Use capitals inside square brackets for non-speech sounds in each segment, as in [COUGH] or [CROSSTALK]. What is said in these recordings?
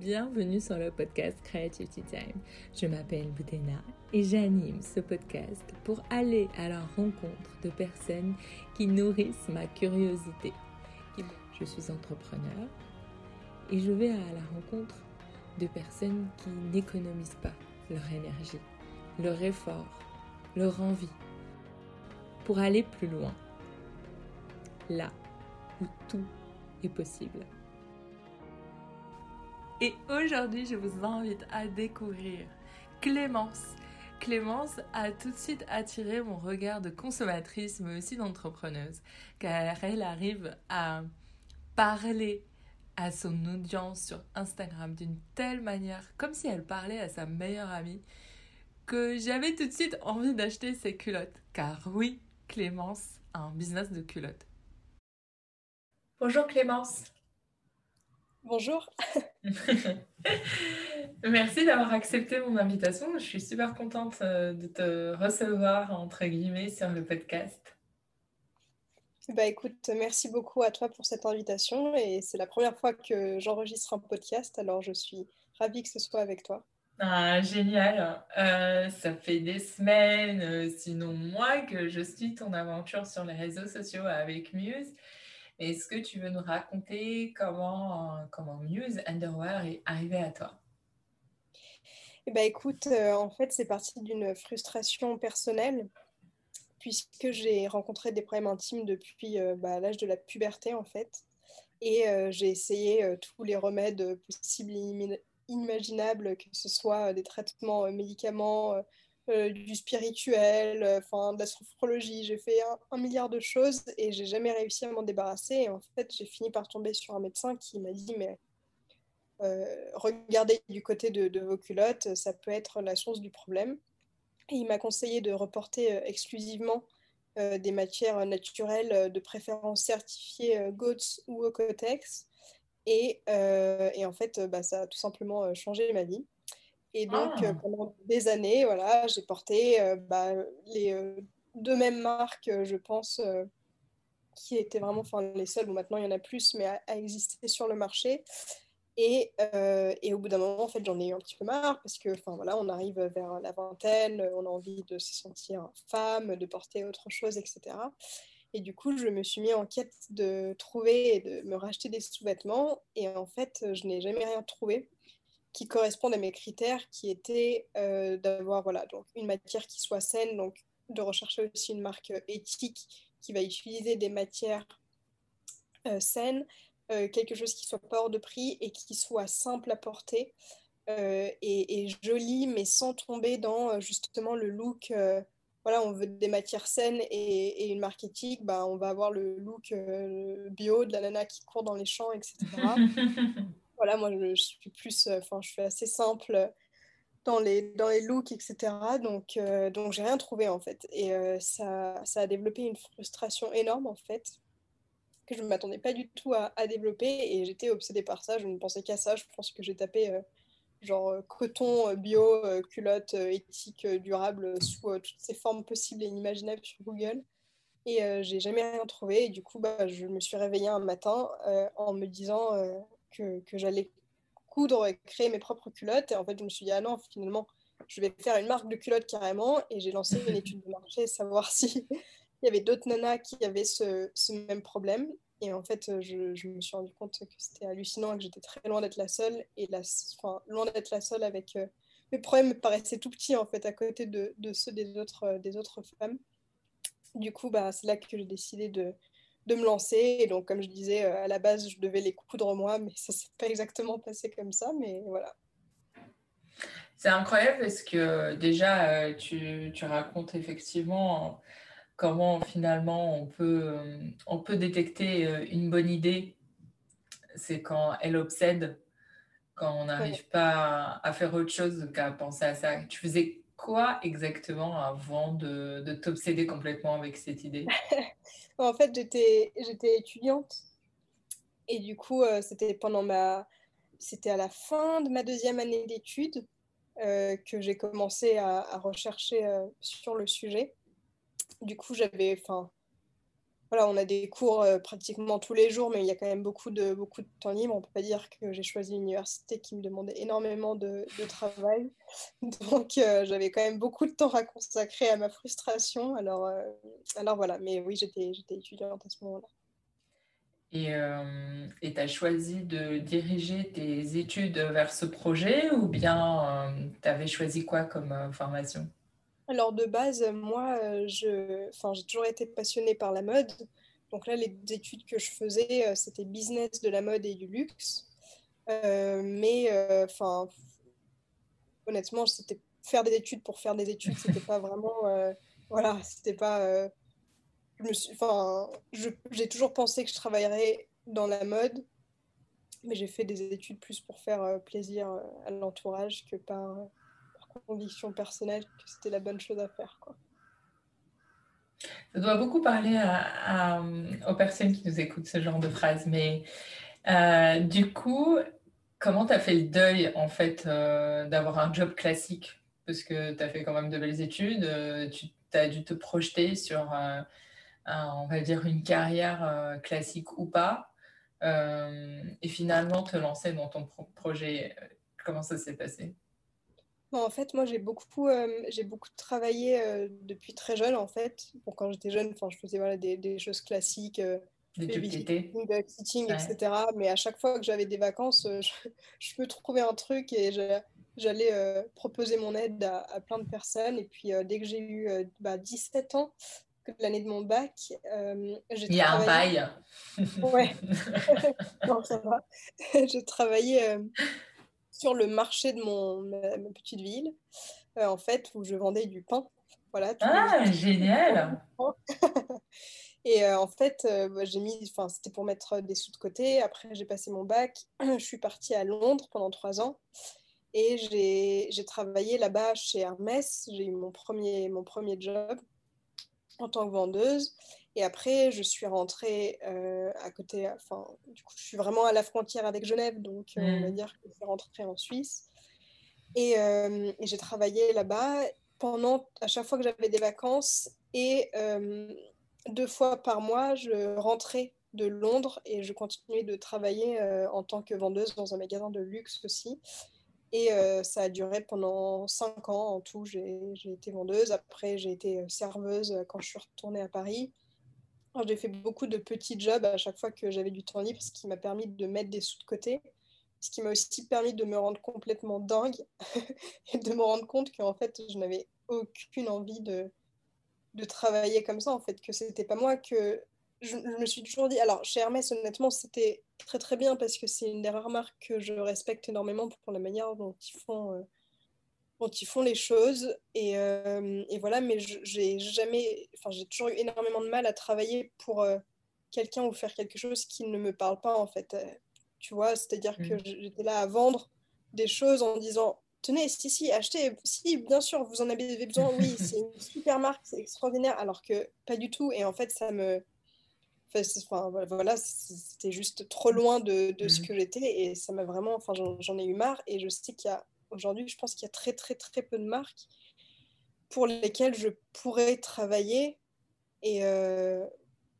bienvenue sur le podcast Creativity Time. Je m'appelle Boudena et j'anime ce podcast pour aller à la rencontre de personnes qui nourrissent ma curiosité. Je suis entrepreneur et je vais à la rencontre de personnes qui n'économisent pas leur énergie, leur effort, leur envie pour aller plus loin. Là où tout est possible. Et aujourd'hui, je vous invite à découvrir Clémence. Clémence a tout de suite attiré mon regard de consommatrice, mais aussi d'entrepreneuse, car elle arrive à parler à son audience sur Instagram d'une telle manière, comme si elle parlait à sa meilleure amie, que j'avais tout de suite envie d'acheter ses culottes. Car oui, Clémence a un business de culottes. Bonjour Clémence. Bonjour. [LAUGHS] Merci d'avoir accepté mon invitation. Je suis super contente euh, de te recevoir, entre guillemets, sur le podcast. Bah écoute, merci beaucoup à toi pour cette invitation et c'est la première fois que j'enregistre un podcast, alors je suis ravie que ce soit avec toi. Ah, génial. Euh, ça fait des semaines, euh, sinon mois, que je suis ton aventure sur les réseaux sociaux avec Muse. Est-ce que tu veux nous raconter comment, comment Muse Underwear est arrivé à toi? Eh ben, écoute, euh, en fait, c'est parti d'une frustration personnelle, puisque j'ai rencontré des problèmes intimes depuis euh, bah, l'âge de la puberté, en fait. Et euh, j'ai essayé tous les remèdes possibles et inimaginables, que ce soit des traitements médicaments, euh, du spirituel, euh, enfin de la sophrologie. J'ai fait un, milliard de choses et j'ai jamais réussi à m'en débarrasser. Et en fait, j'ai fini par tomber sur un médecin qui m'a dit mais euh, regardez du côté de, vos culottes, ça peut être la source du problème. Et il m'a conseillé de reporter exclusivement des matières naturelles, de préférence certifiées GOTS ou Ocotex. Et, et en fait, bah, ça a tout simplement changé ma vie. Et donc, euh, ah. pendant des années, voilà, j'ai porté euh, bah, les euh, deux mêmes marques, je pense, qui étaient vraiment les seules. Bon, maintenant, il y en a plus, mais à, exister sur le marché. Et, et, au bout d'un moment, en fait, j'en ai eu un petit peu marre parce que, enfin, voilà, on arrive vers la vingtaine, on a envie de se sentir femme, de porter autre chose, etc. Et du coup, je me suis mis en quête de trouver et de me racheter des sous-vêtements. Et en fait, je n'ai jamais rien trouvé qui correspondent à mes critères, qui étaient euh, d'avoir voilà, une matière qui soit saine, donc de rechercher aussi une marque éthique qui va utiliser des matières euh, saines, euh, quelque chose qui soit pas hors de prix et qui soit simple à porter et, et, joli, mais sans tomber dans justement le look. voilà, on veut des matières saines et, et une marque éthique, bah, on va avoir le look bio de la nana qui court dans les champs, etc. [LAUGHS] Voilà, moi, je, suis plus, euh, enfin, je suis assez simple dans les, dans les looks, etc. Donc, euh, donc j'ai rien trouvé, en fait. Et euh, ça, ça a développé une frustration énorme, en fait, que je ne m'attendais pas du tout à, développer. Et j'étais obsédée par ça. Je ne pensais qu'à ça. Je pense que j'ai tapé genre coton, bio, culotte, éthique, durable, sous toutes ces formes possibles et inimaginables sur Google. Et j'ai jamais rien trouvé. Et du coup, bah, je me suis réveillée un matin en me disant que, j'allais coudre et créer mes propres culottes. Et en fait, je me suis dit, ah non, finalement, je vais faire une marque de culottes carrément. Et j'ai lancé une étude de marché, [LAUGHS] savoir s'il y avait d'autres nanas qui avaient ce, même problème. Et en fait, je, me suis rendu compte que c'était hallucinant et que j'étais très loin d'être la seule. Et loin d'être la seule avec. Euh, mes problèmes me paraissaient tout petits en fait à côté de, de ceux des autres, euh, des autres femmes. Du coup, bah, c'est là que j'ai décidé de, de me lancer. Et donc, comme je disais, euh, à la base, je devais les coudre moi, mais ça s'est pas exactement passé comme ça. Mais voilà. C'est incroyable parce que déjà, euh, tu, tu, racontes effectivement comment finalement on peut, euh, on peut détecter une bonne idée. C'est quand elle obsède, quand on n'arrive pas à, faire autre chose qu'à penser à ça. Tu faisais quoi exactement avant de, de t'obséder complètement avec cette idée? [LAUGHS] En fait, j'étais, étudiante et du coup, euh, c'était pendant ma, c'était à la fin de ma deuxième année d'études euh, que j'ai commencé à, rechercher euh, sur le sujet. Du coup, j'avais, voilà, on a des cours euh, pratiquement tous les jours, mais il y a quand même beaucoup de, beaucoup de temps libre. On ne peut pas dire que j'ai choisi une université qui me demandait énormément de, travail. [LAUGHS] Donc, euh, j'avais quand même beaucoup de temps à consacrer à ma frustration. Alors, euh, alors voilà, mais oui, j'étais étudiante à ce moment-là. Et tu as choisi de diriger tes études vers ce projet ou bien tu avais choisi quoi comme formation? Alors de base, moi, euh, j'ai toujours été passionnée par la mode. Donc là, les études que je faisais, euh, c'était business de la mode et du luxe. Euh, mais honnêtement, c'était faire des études pour faire des études. C'était pas vraiment, voilà, c'était pas. enfin, j'ai toujours pensé que je travaillerais dans la mode, mais j'ai fait des études plus pour faire plaisir à l'entourage que par conviction personnelle que c'était la bonne chose à faire. Ça doit beaucoup parler aux personnes qui nous écoutent ce genre de phrases, mais euh, du coup, comment tu as fait le deuil en fait euh, d'avoir un job classique? Parce que tu as fait quand même de belles études, euh, tu as dû te projeter sur, on va dire, une carrière classique ou pas, et finalement te lancer dans ton projet. Comment ça s'est passé? En fait, moi, j'ai beaucoup, euh, j'ai beaucoup travaillé euh, depuis très jeune, en fait. Bon, quand j'étais jeune, je faisais voilà, des, des choses classiques, euh, babysitting, etc. Mais à chaque fois que j'avais des vacances, [LAUGHS] je, je, peux trouver un truc et j'allais proposer mon aide à, plein de personnes. Et puis, dès que j'ai eu bah, 17 ans, l'année de mon bac, j'ai Il y a un bail. Ouais. [LAUGHS] [LAUGHS] non, ça va. j'ai travaillé sur le marché de mon, ma, petite ville, euh, en fait, où je vendais du pain. Voilà, ah, génial [LAUGHS] Et euh, en fait, euh, bah, j'ai mis, enfin, c'était pour mettre des sous de côté. Après, j'ai passé mon bac. [CLEARS THROAT] je suis partie à Londres pendant trois ans. Et j'ai travaillé là-bas chez Hermès. J'ai eu mon premier, mon premier job en tant que vendeuse. Et après, je suis rentrée euh, à côté, enfin, du coup, je suis vraiment à la frontière avec Genève, donc euh, on va mm. dire que je suis rentrée en Suisse. Euh, et, j'ai travaillé là-bas pendant, à chaque fois que j'avais des vacances, et deux fois par mois, je rentrais de Londres et je continuais de travailler en tant que vendeuse dans un magasin de luxe aussi. Et ça a duré pendant cinq ans en tout. J'ai été vendeuse. Après, j'ai été serveuse quand je suis retournée à Paris. J'ai fait beaucoup de petits jobs à chaque fois que j'avais du temps libre, ce qui m'a permis de mettre des sous de côté, ce qui m'a aussi permis de me rendre complètement dingue [LAUGHS] et de me rendre compte qu'en fait, je n'avais aucune envie de, de travailler comme ça, en fait, que c'était pas moi, que je, me suis toujours dit, alors chez Hermès, honnêtement, c'était très très bien parce que c'est une des rares marques que je respecte énormément pour la manière dont ils font. Euh, quand ils font les choses. Et, euh, et voilà, mais j'ai jamais, enfin, j'ai toujours eu énormément de mal à travailler pour euh, quelqu'un ou faire quelque chose qui ne me parle pas, en fait. Euh, tu vois, c'est-à-dire que mm. j'étais là à vendre des choses en disant Tenez, si, si, achetez, si, bien sûr, vous en avez besoin, oui, [LAUGHS] c'est une super marque, c'est extraordinaire, alors que pas du tout. Et en fait, ça me. Enfin, voilà, c'était juste trop loin de, de ce mm. que j'étais et ça m'a vraiment. Enfin, j'en ai eu marre et je sais qu'il y a aujourd'hui, je pense qu'il y a très, très, très peu de marques pour lesquelles je pourrais travailler. Et, euh,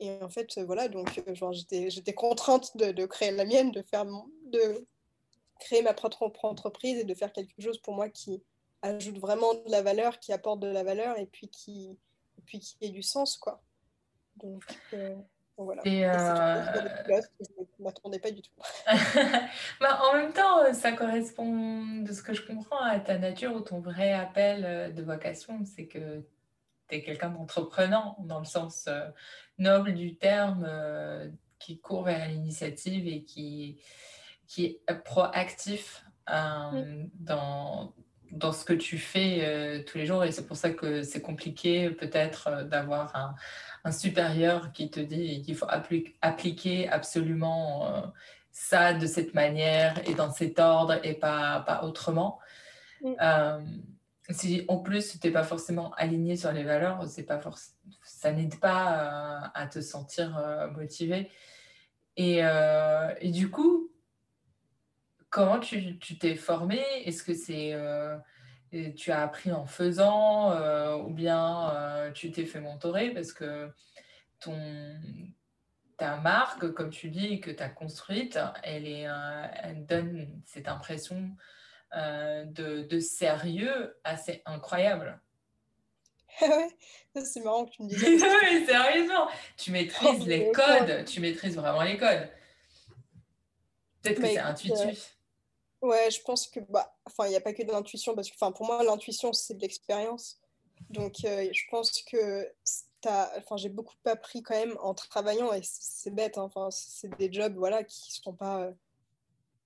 et en fait, voilà, donc euh, j'étais contrainte de, créer la mienne, de, faire de créer ma propre entreprise et de faire quelque chose pour moi qui ajoute vraiment de la valeur, qui apporte de la valeur et puis qui, puis qui ait du sens, quoi. Donc, euh, voilà. Et euh... je ne m'attendais pas du tout. [LAUGHS] bah, en même temps, ça correspond, de ce que je comprends, à ta nature ou ton vrai appel euh, de vocation. C'est que tu es quelqu'un d'entreprenant, dans le sens euh, noble du terme, euh, qui court vers l'initiative et qui, qui est proactif dans, dans ce que tu fais tous les jours. Et c'est pour ça que c'est compliqué peut-être d'avoir un un supérieur qui te dit qu'il faut appliquer absolument euh, ça de cette manière et dans cet ordre et pas, pas autrement. Euh, si en plus tu n'es pas forcément aligné sur les valeurs, c'est pas ça n'aide pas euh, à te sentir motivé. Et, et, du coup, comment tu t'es formé? Est-ce que c'est tu as appris en faisant euh, ou bien euh, tu t'es fait mentorer parce que ton, ta marque, comme tu dis, que tu as construite, elle, est, elle donne cette impression de, de, sérieux assez incroyable. [LAUGHS] ouais, c'est marrant que tu me dises [LAUGHS] oui, sérieusement, tu maîtrises les codes, tu maîtrises vraiment les codes. Peut-être que c'est intuitif. Ouais, je pense que, bah, il n'y a pas que de l'intuition, parce que, pour moi, l'intuition, c'est de l'expérience. Donc, euh, je pense que j'ai beaucoup appris quand même en travaillant, et c'est bête, hein, c'est des jobs, voilà, qui sont pas, euh,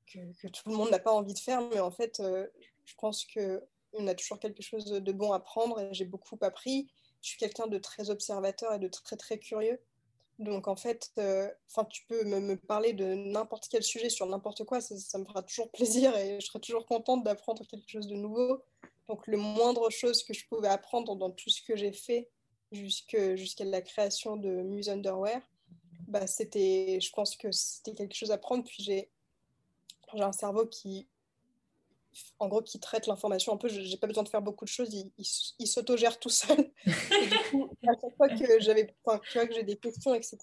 que, tout le monde n'a pas envie de faire, mais en fait, euh, je pense que on a toujours quelque chose de bon à prendre, et j'ai beaucoup appris. Je suis quelqu'un de très observateur et de très, très curieux. Donc en fait, euh, tu peux me, parler de n'importe quel sujet sur n'importe quoi, ça, me fera toujours [LAUGHS] plaisir et je serai toujours contente d'apprendre quelque chose de nouveau. Donc le moindre chose que je pouvais apprendre dans tout ce que j'ai fait jusqu'à la création de Muse Underwear, bah, c'était, je pense que c'était quelque chose à prendre. Puis j'ai un cerveau qui en gros, qui traite l'information un peu. J'ai pas besoin de faire beaucoup de choses, il, il, s'autogère tout seul. [LAUGHS] et du coup, à chaque fois que j'avais, que j'ai des questions, etc.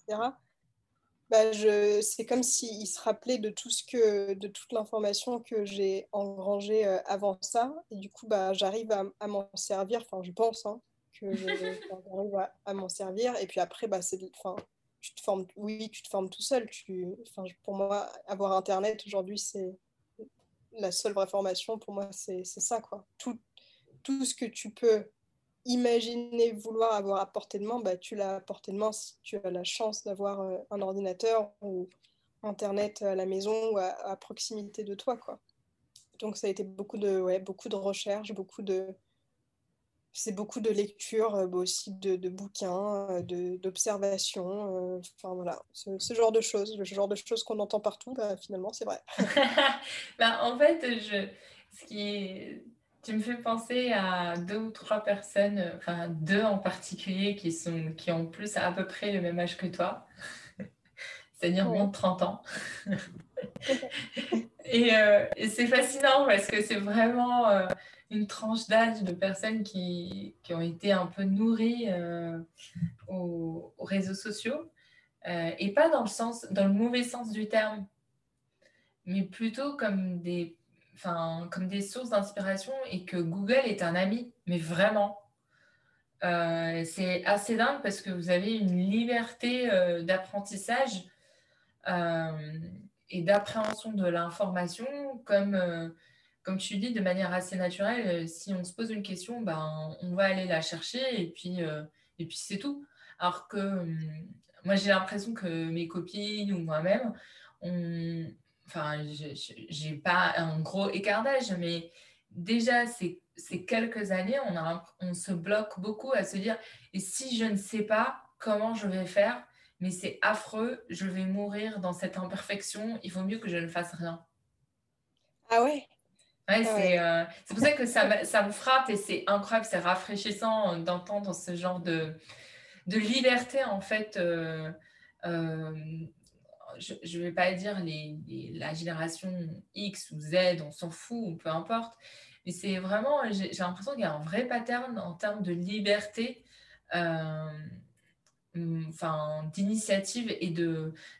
Bah, je, c'est comme s'il se rappelait de tout ce que, de toute l'information que j'ai engrangée euh, avant ça. Et du coup, bah, j'arrive à, m'en servir. Enfin, je pense hein, que [LAUGHS] j'arrive à, à m'en servir. Et puis après, bah, c'est, enfin, tu te formes. Oui, tu te formes tout seul. Tu, enfin, pour moi, avoir Internet aujourd'hui, c'est la seule vraie formation, pour moi, c'est ça, quoi. Tout, tout ce que tu peux imaginer vouloir avoir à portée de main, bah, tu l'as à portée de main si tu as la chance d'avoir euh, un ordinateur ou Internet à la maison ou à, proximité de toi, quoi. Donc ça a été beaucoup de, ouais, beaucoup de recherches, beaucoup de, c'est beaucoup de lectures, euh, aussi de, bouquins, euh, d'observations, euh, enfin voilà, ce, genre de choses, le genre de choses qu'on entend partout, bah, finalement c'est vrai. [LAUGHS] bah, en fait, je, ce qui tu me fais penser à deux ou trois personnes, enfin deux en particulier qui, sont, qui ont plus à, peu près le même âge que toi, [LAUGHS] c'est-à-dire moins de 30 ans. [LAUGHS] et, et c'est fascinant parce que c'est vraiment une tranche d'âge de personnes qui, qui, ont été un peu nourries euh, aux, réseaux sociaux. Euh, et pas dans le, sens, dans le mauvais sens du terme, mais plutôt comme des, comme des sources d'inspiration et que Google est un ami, mais vraiment. Euh, c'est assez dingue parce que vous avez une liberté d'apprentissage et d'appréhension de l'information comme comme tu dis, de manière assez naturelle, euh, si on se pose une question, ben, on va aller la chercher et puis, euh, puis c'est tout. Alors que hum, moi, j'ai l'impression que mes copines ou moi-même, on... enfin, j'ai pas un gros écart d'âge, mais déjà, ces, ces quelques années, on, a, on se bloque beaucoup à se dire, et si je ne sais pas comment je vais faire, mais c'est affreux, je vais mourir dans cette imperfection, il vaut mieux que je ne fasse rien. Ah ouais Ouais, euh, c'est pour ça que ça, ça, me frappe et c'est incroyable, c'est rafraîchissant d'entendre ce genre de, de liberté en fait. Euh, euh, je ne vais pas dire les, la génération X ou Z, on s'en fout, ou peu importe, mais c'est vraiment, j'ai l'impression qu'il y a un vrai pattern en termes de liberté, enfin, d'initiative et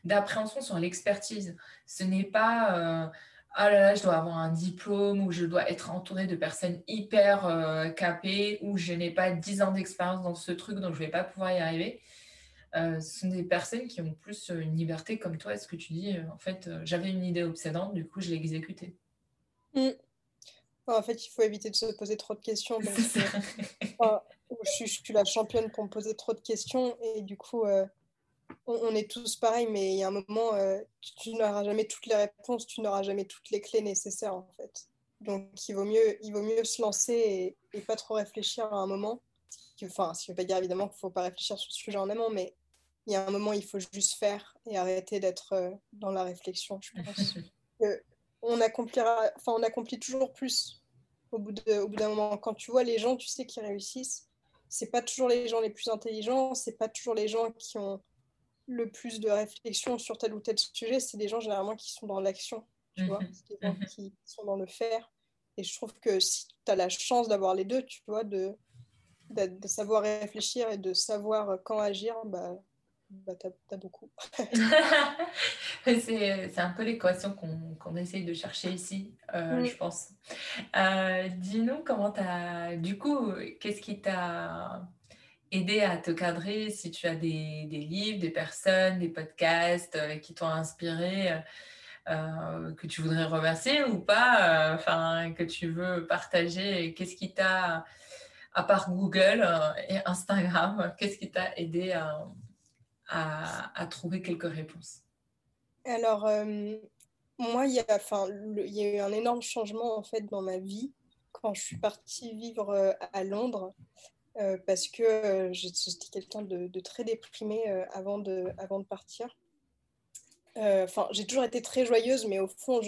d'appréhension sur l'expertise. Ce n'est pas ah là là, je dois avoir un diplôme ou je dois être entourée de personnes hyper euh, capées ou je n'ai pas 10 ans d'expérience dans ce truc donc je ne vais pas pouvoir y arriver. Euh, ce sont des personnes qui ont plus euh, une liberté comme toi. Est-ce que tu dis, en fait, j'avais une idée obsédante, du coup, je l'ai exécutée mmh. En fait, il faut éviter de se poser trop de questions. [LAUGHS] je, suis, je, suis, la championne pour me poser trop de questions et du coup, on, est tous pareils, mais il y a un moment, euh, tu, n'auras jamais toutes les réponses, tu n'auras jamais toutes les clés nécessaires en fait. Donc il vaut mieux, il vaut mieux se lancer et, pas trop réfléchir à un moment. Enfin, ce qui ne veut pas dire évidemment qu'il ne faut pas réfléchir sur ce sujet en amont, mais il y a un moment, il faut juste faire et arrêter d'être euh, dans la réflexion. Je pense [LAUGHS] on accomplira, enfin, on accomplit toujours plus au bout d'un moment. Quand tu vois les gens, tu sais, qui réussissent, c'est pas toujours les gens les plus intelligents, c'est pas toujours les gens qui ont le plus de réflexion sur tel ou tel sujet, c'est des gens généralement qui sont dans l'action, tu vois, mhm. des gens mhm. qui sont dans le faire. Et je trouve que si tu as la chance d'avoir les deux, tu vois, de, de, savoir réfléchir et de savoir quand agir, bah, bah, tu as, beaucoup. [LAUGHS] c'est un peu l'équation qu'on essaye de chercher ici, euh, mm. je pense. Euh, dis-nous comment tu as. Du coup, qu'est-ce qui t'a aidé à te cadrer si tu as des, livres, des personnes, des podcasts euh, qui t'ont inspiré que tu voudrais remercier ou pas, enfin que tu veux partager? Qu'est-ce qui t'a, à part Google et Instagram, qu'est-ce qui t'a aidé à, trouver quelques réponses? Alors, euh, moi, il y, a, il y a eu un énorme changement en fait dans ma vie quand je suis partie vivre euh, à Londres. Euh, parce que j'étais quelqu'un de, très déprimé avant, de, avant de partir. Enfin, j'ai toujours été très joyeuse, mais au fond,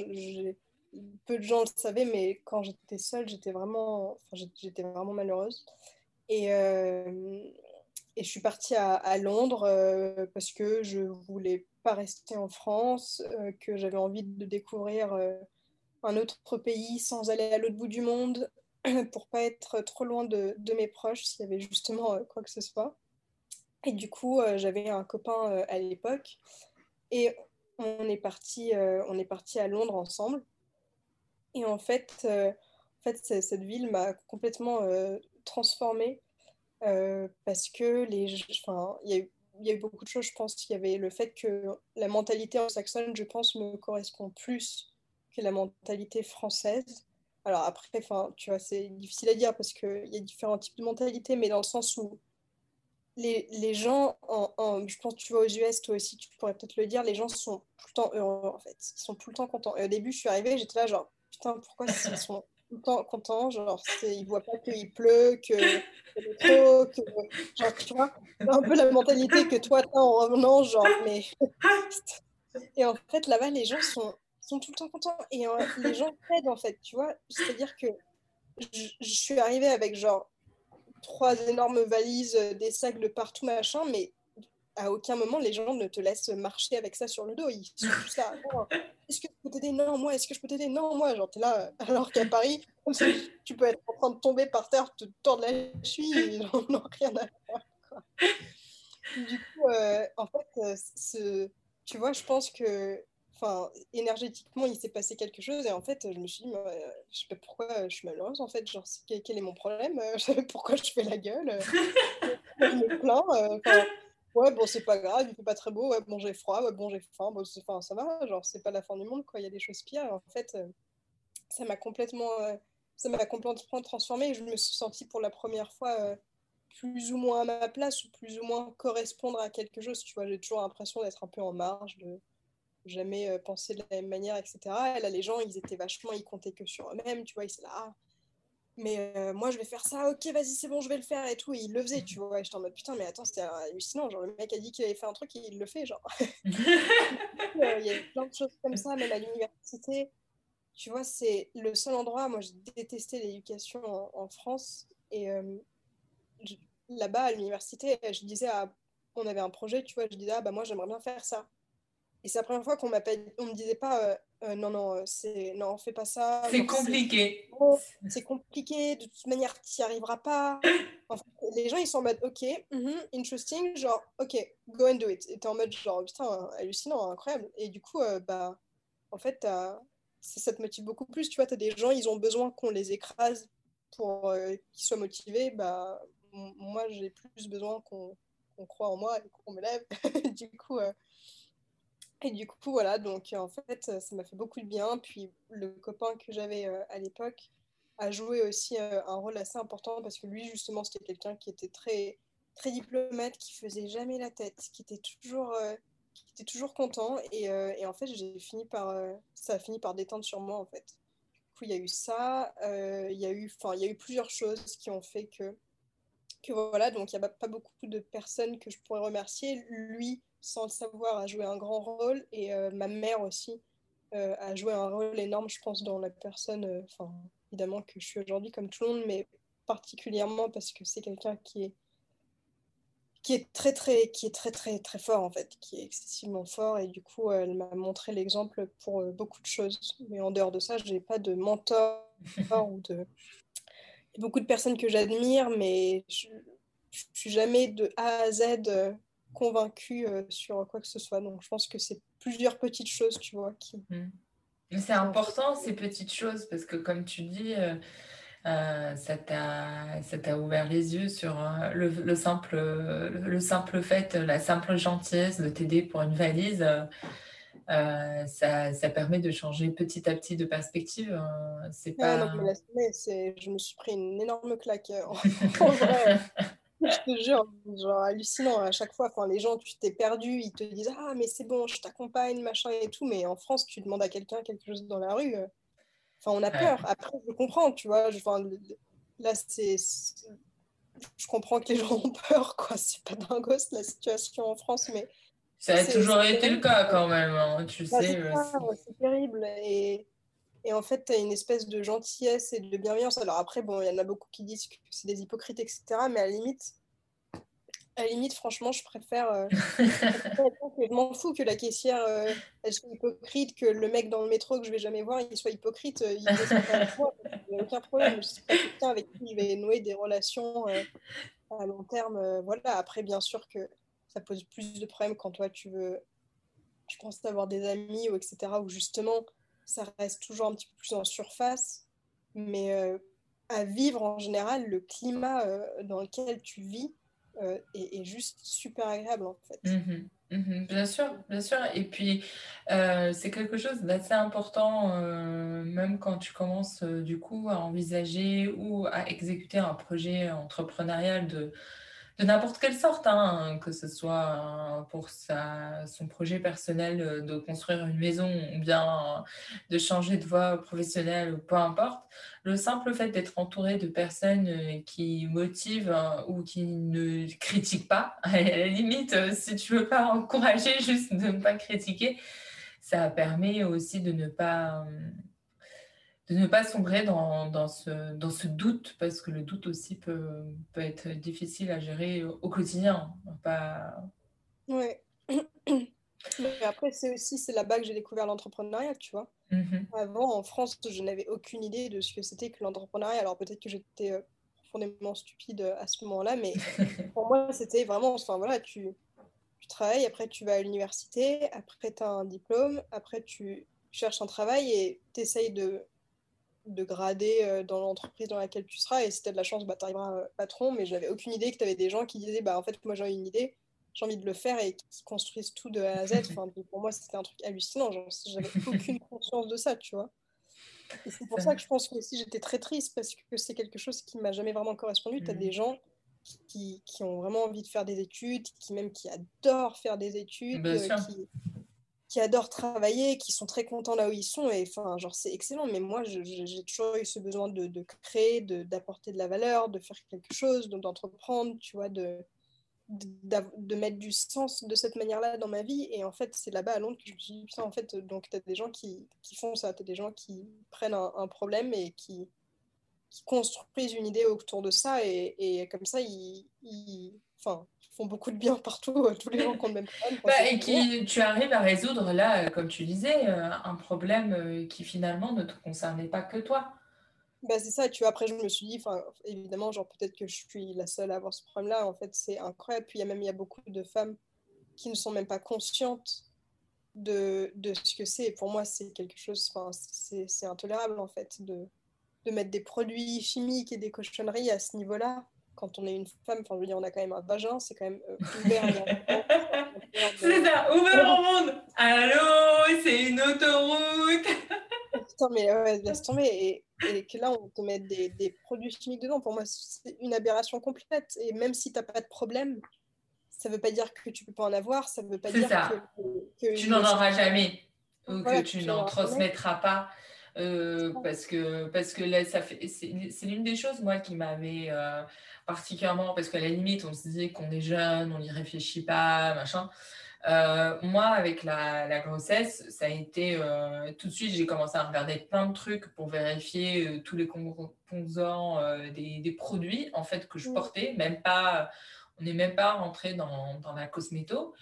peu de gens le savaient, mais quand j'étais seule, j'étais vraiment, j'étais vraiment malheureuse. Et, je suis partie à, Londres euh, parce que je voulais pas rester en France, euh, que j'avais envie de découvrir euh, un autre pays sans aller à l'autre bout du monde [CLEARS THROAT] pour pas être trop loin de, de mes proches s'il y avait justement quoi que ce soit. Et du coup, j'avais un copain à l'époque et on est parti, on est parti à Londres ensemble. Et en fait, en fait cette ville m'a complètement transformée euh, parce que les, enfin, il y, a eu, y a eu beaucoup de choses. Je pense qu'il y avait le fait que la mentalité anglo-saxonne, je pense, me correspond plus que la mentalité française. Alors après, enfin, tu vois, c'est difficile à dire parce qu'il y a différents types de mentalité, mais dans le sens où les, les gens, en, je pense que tu vas aux US, toi aussi, tu pourrais peut-être le dire, les gens sont tout le temps heureux, en fait. Ils sont tout le temps contents. Et au début, je suis arrivée, j'étais là, genre, putain, pourquoi ils sont tout le temps contents, genre ils voient pas qu'il pleut, que c'est trop, que genre tu vois, un peu la mentalité que toi t'as en revenant, genre mais [LAUGHS] [LAUGHS] et en fait là-bas les gens sont sont tout le temps contents et euh, les gens t'aident en fait, tu vois, c'est-à-dire que je, suis arrivée avec genre trois énormes valises, euh, des sacs de partout machin, mais à aucun moment les gens ne te laissent marcher avec ça sur le dos. Ils sont tous là. Est-ce que je peux t'aider? Non, moi. Est-ce que je peux t'aider? Non, moi. Genre, t'es là. Alors qu'à Paris, tu peux être en train de tomber par terre, te tordre la cheville, ils n'ont rien à faire. Du coup, euh, en fait, ce, tu vois, je pense que enfin, énergétiquement, il s'est passé quelque chose. Et en fait, je me suis dit, euh, je sais pas pourquoi je suis malheureuse. En fait, genre, quel, est mon problème [LAUGHS] Pourquoi je fais la gueule Je me plains. Ouais, bon, c'est pas grave, il fait pas très beau, ouais, bon, j'ai froid, ouais, bon, j'ai faim, bon, enfin, ça va, genre, c'est pas la fin du monde, quoi, il y a des choses pires. En fait, euh, ça m'a complètement, euh, ça m'a complètement transformée et je me suis sentie pour la première fois euh, plus ou moins à ma place ou plus ou moins correspondre à quelque chose, tu vois, j'ai toujours l'impression d'être un peu en marge, jamais penser de la même manière, etc. Et là, les gens, ils étaient vachement, ils comptaient que sur eux-mêmes, tu vois, ils étaient là, ah, mais euh, moi je vais faire ça, ok vas-y c'est bon je vais le faire et tout, et il le faisait, tu vois, et j'étais en mode putain mais attends c'était hallucinant, genre le mec a dit qu'il allait faire un truc et il le fait, genre. Euh, [LAUGHS] il y a plein de choses comme ça, même à l'université, tu vois, c'est le seul endroit, moi j'ai détesté l'éducation en, France, et euh, là-bas à l'université, je disais, on avait un projet, tu vois, je disais, ah bah moi j'aimerais bien faire ça. Et c'est la première fois qu'on m'appelle, on me disait pas euh, euh, non non euh, c'est non fais pas ça. C'est compliqué. C'est compliqué. De toute manière tu n'y arriveras pas. les gens ils sont en mode ok mm-hmm, interesting genre ok go and do it. Et es en mode genre putain hallucinant incroyable. Et du coup bah en fait ça te motive beaucoup plus. Tu vois tu as des gens ils ont besoin qu'on les écrase pour qu'ils soient motivés. Bah moi j'ai plus besoin qu'on croit en moi et qu'on me lève. [LAUGHS] du coup et du coup, voilà, donc en fait, ça m'a fait beaucoup de bien. Puis le copain que j'avais euh, à l'époque a joué aussi euh, un rôle assez important parce que lui, justement, c'était quelqu'un qui était très, très diplomate, qui faisait jamais la tête, qui était toujours, euh, qui était toujours content. Et, et en fait, j'ai fini par, ça a fini par détendre sur moi, en fait. Du coup, il y a eu ça, il y a eu, y a eu plusieurs choses qui ont fait que, que voilà, donc il n'y a pas beaucoup de personnes que je pourrais remercier. Lui, sans le savoir, a joué un grand rôle. Et euh, ma mère aussi euh, a joué un rôle énorme, je pense, dans la personne, euh, enfin, évidemment que je suis aujourd'hui comme tout le monde, mais particulièrement parce que c'est quelqu'un qui est qui est très très qui est très très très fort en fait qui est excessivement fort et du coup elle m'a montré l'exemple pour beaucoup de choses mais en dehors de ça je n'ai pas de mentor [LAUGHS] ou de beaucoup de personnes que j'admire mais je, je suis jamais de A à Z convaincue sur quoi que ce soit. Donc je pense que c'est plusieurs petites choses, tu vois, qui. Mmh. C'est important ces petites choses parce que comme tu dis, euh, ça t'a ouvert les yeux sur euh, le, simple, le simple fait, la simple gentillesse de t'aider pour une valise. Euh, ça, ça, permet de changer petit à petit de perspective. Hein. C'est pas... je me suis pris une énorme claque. en [LAUGHS] vrai, je te jure, genre hallucinant à chaque fois. Quand les gens, tu t'es perdu, ils te disent Ah, mais c'est bon, je t'accompagne, machin et tout. Mais en France, tu demandes à quelqu'un quelque chose dans la rue. Enfin, on a peur. Après, je comprends, tu vois. Je, là, c'est. Je comprends que les gens ont peur, quoi. C'est pas dingos la situation en France, mais. Ça a toujours été le cas quand même, hein, tu bah, sais. C'est terrible. Et, et, en fait, tu as une espèce de gentillesse et de bienveillance. Alors après, bon, il y en a beaucoup qui disent que c'est des hypocrites, etc. Mais à la limite, à la limite, franchement, je préfère. Euh, [LAUGHS] je m'en fous que la caissière euh, elle soit hypocrite, que le mec dans le métro que je vais jamais voir, il soit hypocrite. Euh, il [LAUGHS] n'y a aucun problème. Je pas quelqu'un avec qui il va nouer des relations à long terme. voilà. Après, bien sûr que ça pose plus de problèmes quand toi tu veux, tu penses avoir des amis ou etc. Où justement, ça reste toujours un petit peu plus en surface. Mais à vivre en général, le climat dans lequel tu vis euh, est, juste super agréable en fait. Mmh mmh bien sûr, bien sûr. Et puis, euh, c'est quelque chose d'assez important, euh, même quand tu commences du coup à envisager ou à exécuter un projet entrepreneurial de de n'importe quelle sorte, hein, que ce soit pour sa, son projet personnel euh, de construire une maison ou bien de changer de voie professionnelle, peu importe. Le simple fait d'être entouré de personnes euh, qui motivent ou qui ne critiquent pas, [LAUGHS] à la limite, euh, si tu veux pas encourager, juste de ne pas critiquer, ça permet aussi de ne pas de ne pas sombrer dans, dans, ce, dans ce doute, parce que le doute aussi peut, peut être difficile à gérer au, quotidien. Pas... Ouais. Mais après, c'est aussi c'est là-bas que j'ai découvert l'entrepreneuriat, tu vois. Mm-hmm. Avant, en France, je n'avais aucune idée de ce que c'était que l'entrepreneuriat. Alors peut-être que j'étais euh, profondément stupide à ce moment-là, mais [LAUGHS] pour moi, c'était vraiment, enfin voilà, tu, tu travailles, après tu vas à l'université, après tu as un diplôme, après tu cherches un travail et tu essayes de de grader euh, dans l'entreprise dans laquelle tu seras. Et si tu as de la chance, bah, tu arriveras euh, patron. Mais j'avais aucune idée que tu avais des gens qui disaient bah, En fait, moi, j'ai une idée, j'ai envie de le faire et qui construisent tout de A à Z. [LAUGHS] Enfin, pour moi, c'était un truc hallucinant. J'avais [LAUGHS] aucune conscience de ça, tu vois. Et c'est pour ça que je pense que aussi j'étais très triste parce que c'est quelque chose qui m'a jamais vraiment correspondu. Tu as des mmh. gens qui, qui, ont vraiment envie de faire des études, qui même qui adorent faire des études, qui, qui adorent travailler, qui sont très contents là où ils sont. Et enfin, genre, c'est excellent. Mais moi, j'ai toujours eu ce besoin de, de créer, d'apporter de, la valeur, de faire quelque chose, d'entreprendre, tu vois, de, de, mettre du sens de cette manière-là dans ma vie. Et en fait, c'est là-bas à Londres que je me suis dit, putain, en fait, donc tu des gens qui, qui font ça, tu as des gens qui prennent un, problème et qui, qui, construisent une idée autour de ça. Et, et comme ça, ils, ils, enfin, font beaucoup de bien partout, tous les gens qui ont le même problème. Bah, et qui, tu arrives à résoudre là, comme tu disais, euh, un problème euh, qui finalement ne te concernait pas que toi. Bah, c'est ça, tu vois, après je me suis dit, évidemment, genre peut-être que je suis la seule à avoir ce problème-là, en fait c'est incroyable, puis il y a même y a beaucoup de femmes qui ne sont même pas conscientes de, de ce que c'est, et pour moi c'est quelque chose, c'est intolérable en fait, de, de mettre des produits chimiques et des cochonneries à ce niveau-là, quand on est une femme, enfin, je veux dire, on a quand même un vagin, c'est quand même euh, ouvert. [LAUGHS] c'est ça, ouvert au monde. Allô, c'est une autoroute. [LAUGHS] Putain, mais ouais, laisse tomber. Et, que là, on te met des, des, produits chimiques dedans, pour moi, c'est une aberration complète. Et même si tu n'as pas de problème, ça ne veut pas dire que tu ne peux pas en avoir, ça ne veut pas dire que, Tu n'en auras jamais, ou que tu n'en transmettras pas. Euh, parce que parce que là ça fait c'est l'une des choses moi qui m'avait euh, particulièrement parce qu'à la limite, on se disait qu'on est jeune, on n'y réfléchit pas, machin. Euh, moi, avec la, grossesse, ça a été euh, tout de suite, j'ai commencé à regarder plein de trucs pour vérifier euh, tous les composants des, des, produits en fait que je mm. portais, même pas, on n'est même pas rentré dans, dans la cosméto.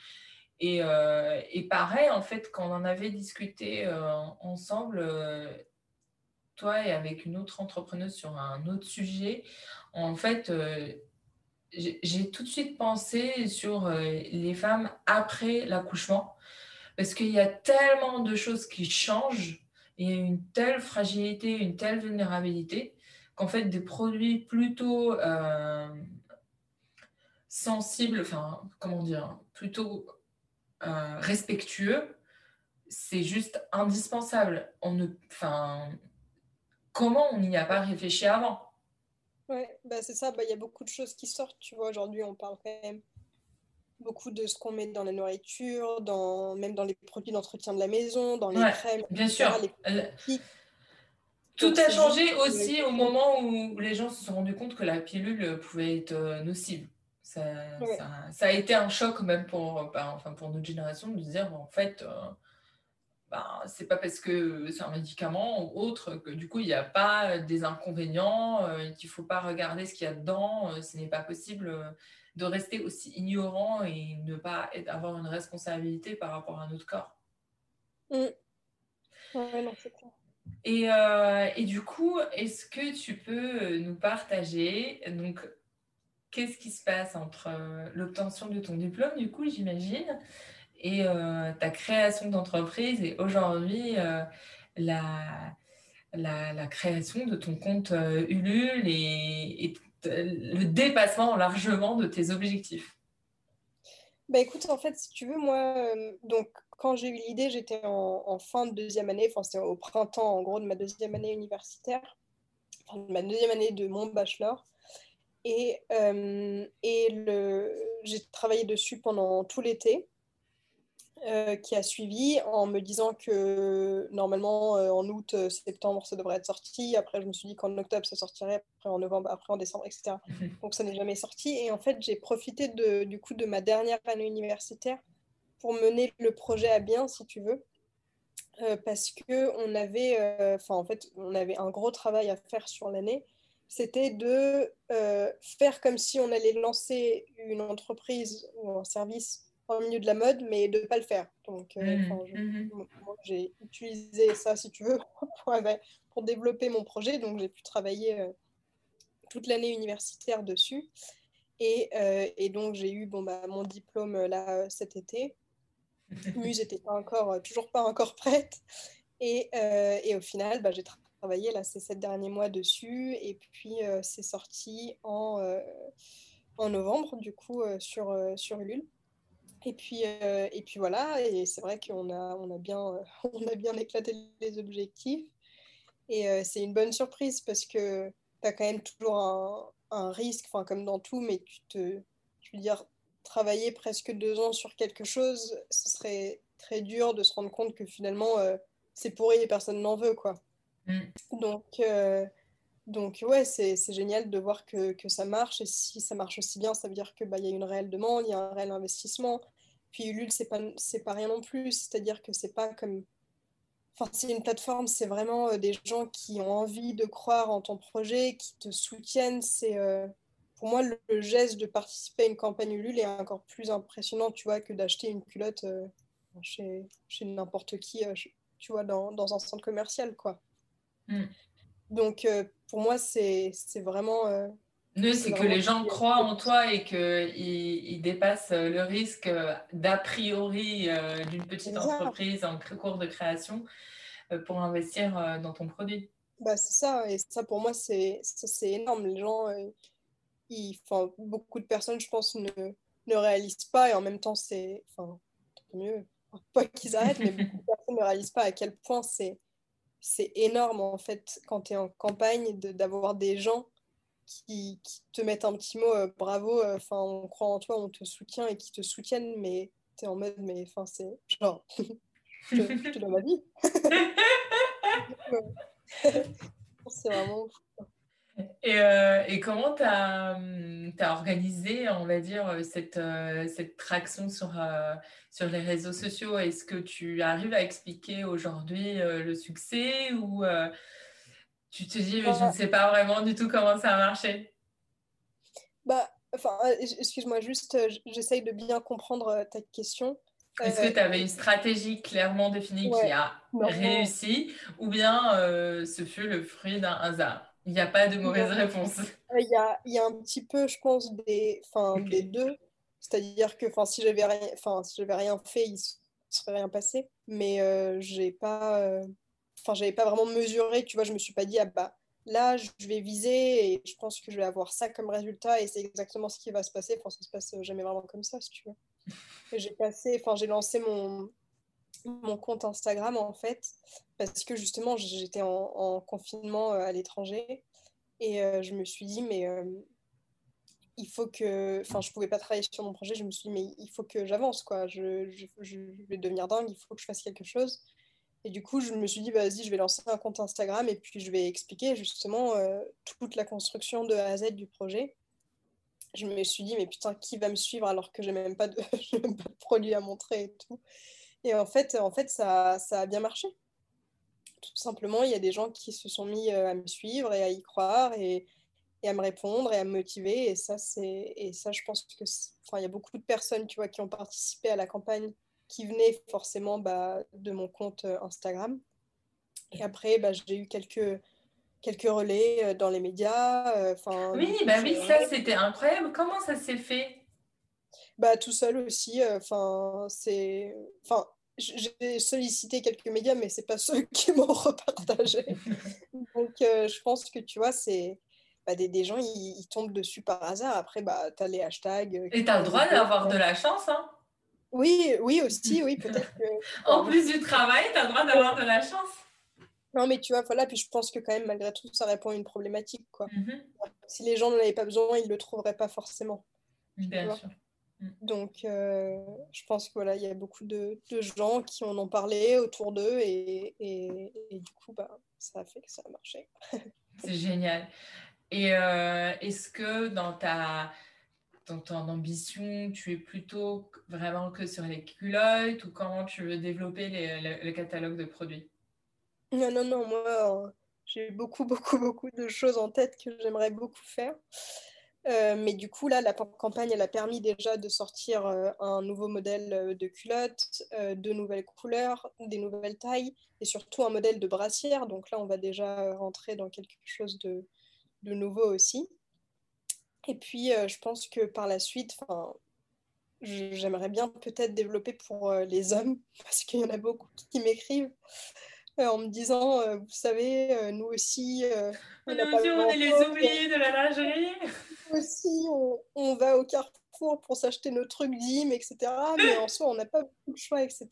Et, et, pareil, en fait, quand on en avait discuté ensemble, toi et avec une autre entrepreneuse sur un autre sujet, en fait, euh, j'ai tout de suite pensé sur euh, les femmes après l'accouchement, parce qu'il y a tellement de choses qui changent, et une telle fragilité, une telle vulnérabilité, qu'en fait, des produits plutôt euh, sensibles, enfin, comment dire, plutôt respectueux, c'est juste indispensable. Enfin, comment on n'y a pas réfléchi avant? Ouais, bah c'est ça, bah, il y a beaucoup de choses qui sortent, tu vois, aujourd'hui on parle quand même beaucoup de ce qu'on met dans la nourriture, dans, même dans les produits d'entretien de la maison, dans les crèmes. Bien sûr. Tout a changé aussi au moment où les gens se sont rendus compte que la pilule pouvait être euh, nocive. Ça, ça, a été un choc même pour, bah, enfin pour notre génération de dire en fait, euh, ben, c'est pas parce que c'est un médicament ou autre que du coup il n'y a pas des inconvénients, euh, qu'il ne faut pas regarder ce qu'il y a dedans. Euh, ce n'est pas possible euh, de rester aussi ignorant et ne pas avoir une responsabilité par rapport à notre corps. Mm. non, et, et, du coup, est-ce que tu peux nous partager donc qu'est-ce qui se passe entre l'obtention de ton diplôme, du coup, j'imagine, et euh, ta création d'entreprise et aujourd'hui euh, la, la, création de ton compte euh, Ulule et, le dépassement largement de tes objectifs bah écoute, en fait, si tu veux, moi, donc quand j'ai eu l'idée, j'étais en, fin de deuxième année, enfin c'était au printemps en gros de ma deuxième année universitaire, enfin, de ma deuxième année de mon bachelor. Et, et j'ai travaillé dessus pendant tout l'été. Euh, qui a suivi en me disant que normalement euh, en août, euh, septembre, ça devrait être sorti. Après, je me suis dit qu'en octobre, ça sortirait, après en novembre, après en décembre, etc. [LAUGHS] Donc ça n'est jamais sorti. Et en fait, j'ai profité de, du coup de ma dernière année universitaire pour mener le projet à bien, si tu veux. parce que on avait, enfin en fait, on avait un gros travail à faire sur l'année. C'était de faire comme si on allait lancer une entreprise ou un service au milieu de la mode, mais de ne pas le faire. Donc, euh, mmh, mmh. j'ai utilisé ça, si tu veux, [LAUGHS] pour, développer mon projet. Donc, j'ai pu travailler euh, toute l'année universitaire dessus. Et, euh, et donc, j'ai eu bon, bah, mon diplôme là cet été. [LAUGHS] Muse n'était pas encore, toujours pas encore prête. Et, et au final, bah, j'ai travaillé là, ces sept derniers mois dessus. Et puis, c'est sorti en, en novembre, du coup, sur, sur Ulule. Et puis, euh, et puis voilà, et c'est vrai qu'on a, on a, bien, [LAUGHS] on a bien éclaté les objectifs. Et euh, c'est une bonne surprise parce que tu as quand même toujours un, un risque, comme dans tout, mais tu te, je veux dire, travailler presque deux ans sur quelque chose, ce serait très dur de se rendre compte que finalement, euh, c'est pourri et personne n'en veut, quoi. Mm. Donc, donc ouais, c'est génial de voir que, que, ça marche. Et si ça marche aussi bien, ça veut dire qu'il bah, y a une réelle demande, il y a un réel investissement. Puis Ulule, c'est pas, pas rien non plus. C'est-à-dire que c'est pas comme... Enfin, c'est une plateforme, c'est vraiment euh, des gens qui ont envie de croire en ton projet, qui te soutiennent. C'est... Euh, pour moi, le, geste de participer à une campagne Ulule est encore plus impressionnant, tu vois, que d'acheter une culotte euh, chez, chez n'importe qui, tu vois, dans, dans, un centre commercial, quoi. Mm. Donc, pour moi, c'est vraiment. Euh, c'est que les gens croient en toi et qu'ils ils dépassent le risque euh, d'a priori euh, d'une petite entreprise en cours de création euh, pour investir dans ton produit. Bah, c'est ça, et ça pour moi, c'est énorme. Les gens, ils, beaucoup de personnes, je pense, ne, ne réalisent pas et en même temps, c'est. Enfin, mieux, pas qu'ils arrêtent, mais [LAUGHS] beaucoup de personnes ne réalisent pas à quel point c'est c'est énorme en fait quand tu es en campagne d'avoir des gens qui, te mettent un petit mot euh, bravo, euh, on croit en toi, on te soutient et qui te soutiennent, mais tu es en mode mais enfin c'est genre [LAUGHS] je, te donne ma vie. [LAUGHS] [LAUGHS] c'est vraiment et, euh, et, comment tu as, as, organisé, on va dire, cette, euh, cette traction sur, euh, sur les réseaux sociaux? Est-ce que tu arrives à expliquer aujourd'hui le succès ou tu te dis, mais je ne sais pas vraiment du tout comment ça a marché? Bah, enfin, Excuse-moi, juste, j'essaye de bien comprendre ta question. Est-ce que tu avais une stratégie clairement définie qui a réussi ou bien ce fut le fruit d'un hasard? Il n'y a pas de mauvaise réponse. Il y a, y a un petit peu, je pense, des, enfin, des deux. C'est-à-dire que si j'avais rien, si rien fait, il ne serait rien passé. Mais euh, j'ai pas, euh, j'avais pas vraiment mesuré. Tu vois, je me suis pas dit, ah bah là, je vais viser et je pense que je vais avoir ça comme résultat et c'est exactement ce qui va se passer. Enfin, ça se passe jamais vraiment comme ça, si tu veux. J'ai passé, enfin, j'ai lancé mon, mon compte Instagram en fait parce que justement j'étais en, confinement euh, à l'étranger et euh, je me suis dit mais euh, il faut que enfin je pouvais pas travailler sur mon projet je me suis dit mais il faut que j'avance quoi. Je, je, vais devenir dingue il faut que je fasse quelque chose. Et du coup je me suis dit bah, vas-y je vais lancer un compte Instagram et puis je vais expliquer justement toute la construction de A à Z du projet. Je me suis dit mais putain qui va me suivre alors que j'ai même [LAUGHS] même pas de produit à montrer et tout et en fait, en fait ça, ça a bien marché. Tout simplement, il y a des gens qui se sont mis euh, à me suivre et à y croire et, et à me répondre et à me motiver. Et ça, c'est, et ça je pense que, enfin, il y a beaucoup de personnes, tu vois, qui ont participé à la campagne, qui venaient forcément bah, de mon compte euh, Instagram. Et après, bah, j'ai eu quelques, quelques relais euh, dans les médias. Oui, bah oui, ça c'était incroyable. Comment ça s'est fait? Bah, tout seul aussi. Euh, enfin, c'est. Enfin, j'ai sollicité quelques médias, mais c'est pas [LAUGHS] ceux qui m'ont repartagé. [LAUGHS] Donc, euh, je pense que tu vois, c'est. Bah, des, des, gens, ils, tombent dessus par hasard. Après, bah, tu as les hashtags. Euh, Et tu as le droit d'avoir de la chance, hein Oui, oui, aussi, oui, peut-être que. [LAUGHS] en plus du travail, tu as le droit d'avoir de la chance. Non, mais tu vois, voilà, puis je pense que quand même, malgré tout, ça répond à une problématique, quoi. Mm-hmm. Si les gens n'en avaient pas besoin, ils ne le trouveraient pas forcément. Bien sûr. Mm. Donc, euh, je pense qu'il voilà, y a beaucoup de, gens qui en ont parlé autour d'eux et, du coup, bah, ça a fait que ça a marché. [LAUGHS] C'est génial. Et euh, est-ce que dans ta dans ton ambition, tu es plutôt vraiment que sur les culottes ou comment tu veux développer le, catalogue de produits? Non, non, non, moi, j'ai beaucoup, [LAUGHS] beaucoup, beaucoup de choses en tête que j'aimerais beaucoup faire. Euh, mais du coup, là, la campagne, elle a permis déjà de sortir euh, un nouveau modèle euh, de culotte, de nouvelles couleurs, des nouvelles tailles et surtout un modèle de brassière. Donc là, on va déjà rentrer dans quelque chose de, de nouveau aussi. Et puis, je pense que par la suite, j'aimerais bien peut-être développer pour les [LAUGHS] hommes, parce qu'il y en a beaucoup qui m'écrivent en me disant, vous savez, nous aussi, on, on est les oubliés de la lingerie aussi, on, va au Carrefour pour s'acheter nos trucs d'IM, etc. Mais en soi, on n'a pas beaucoup de choix, etc.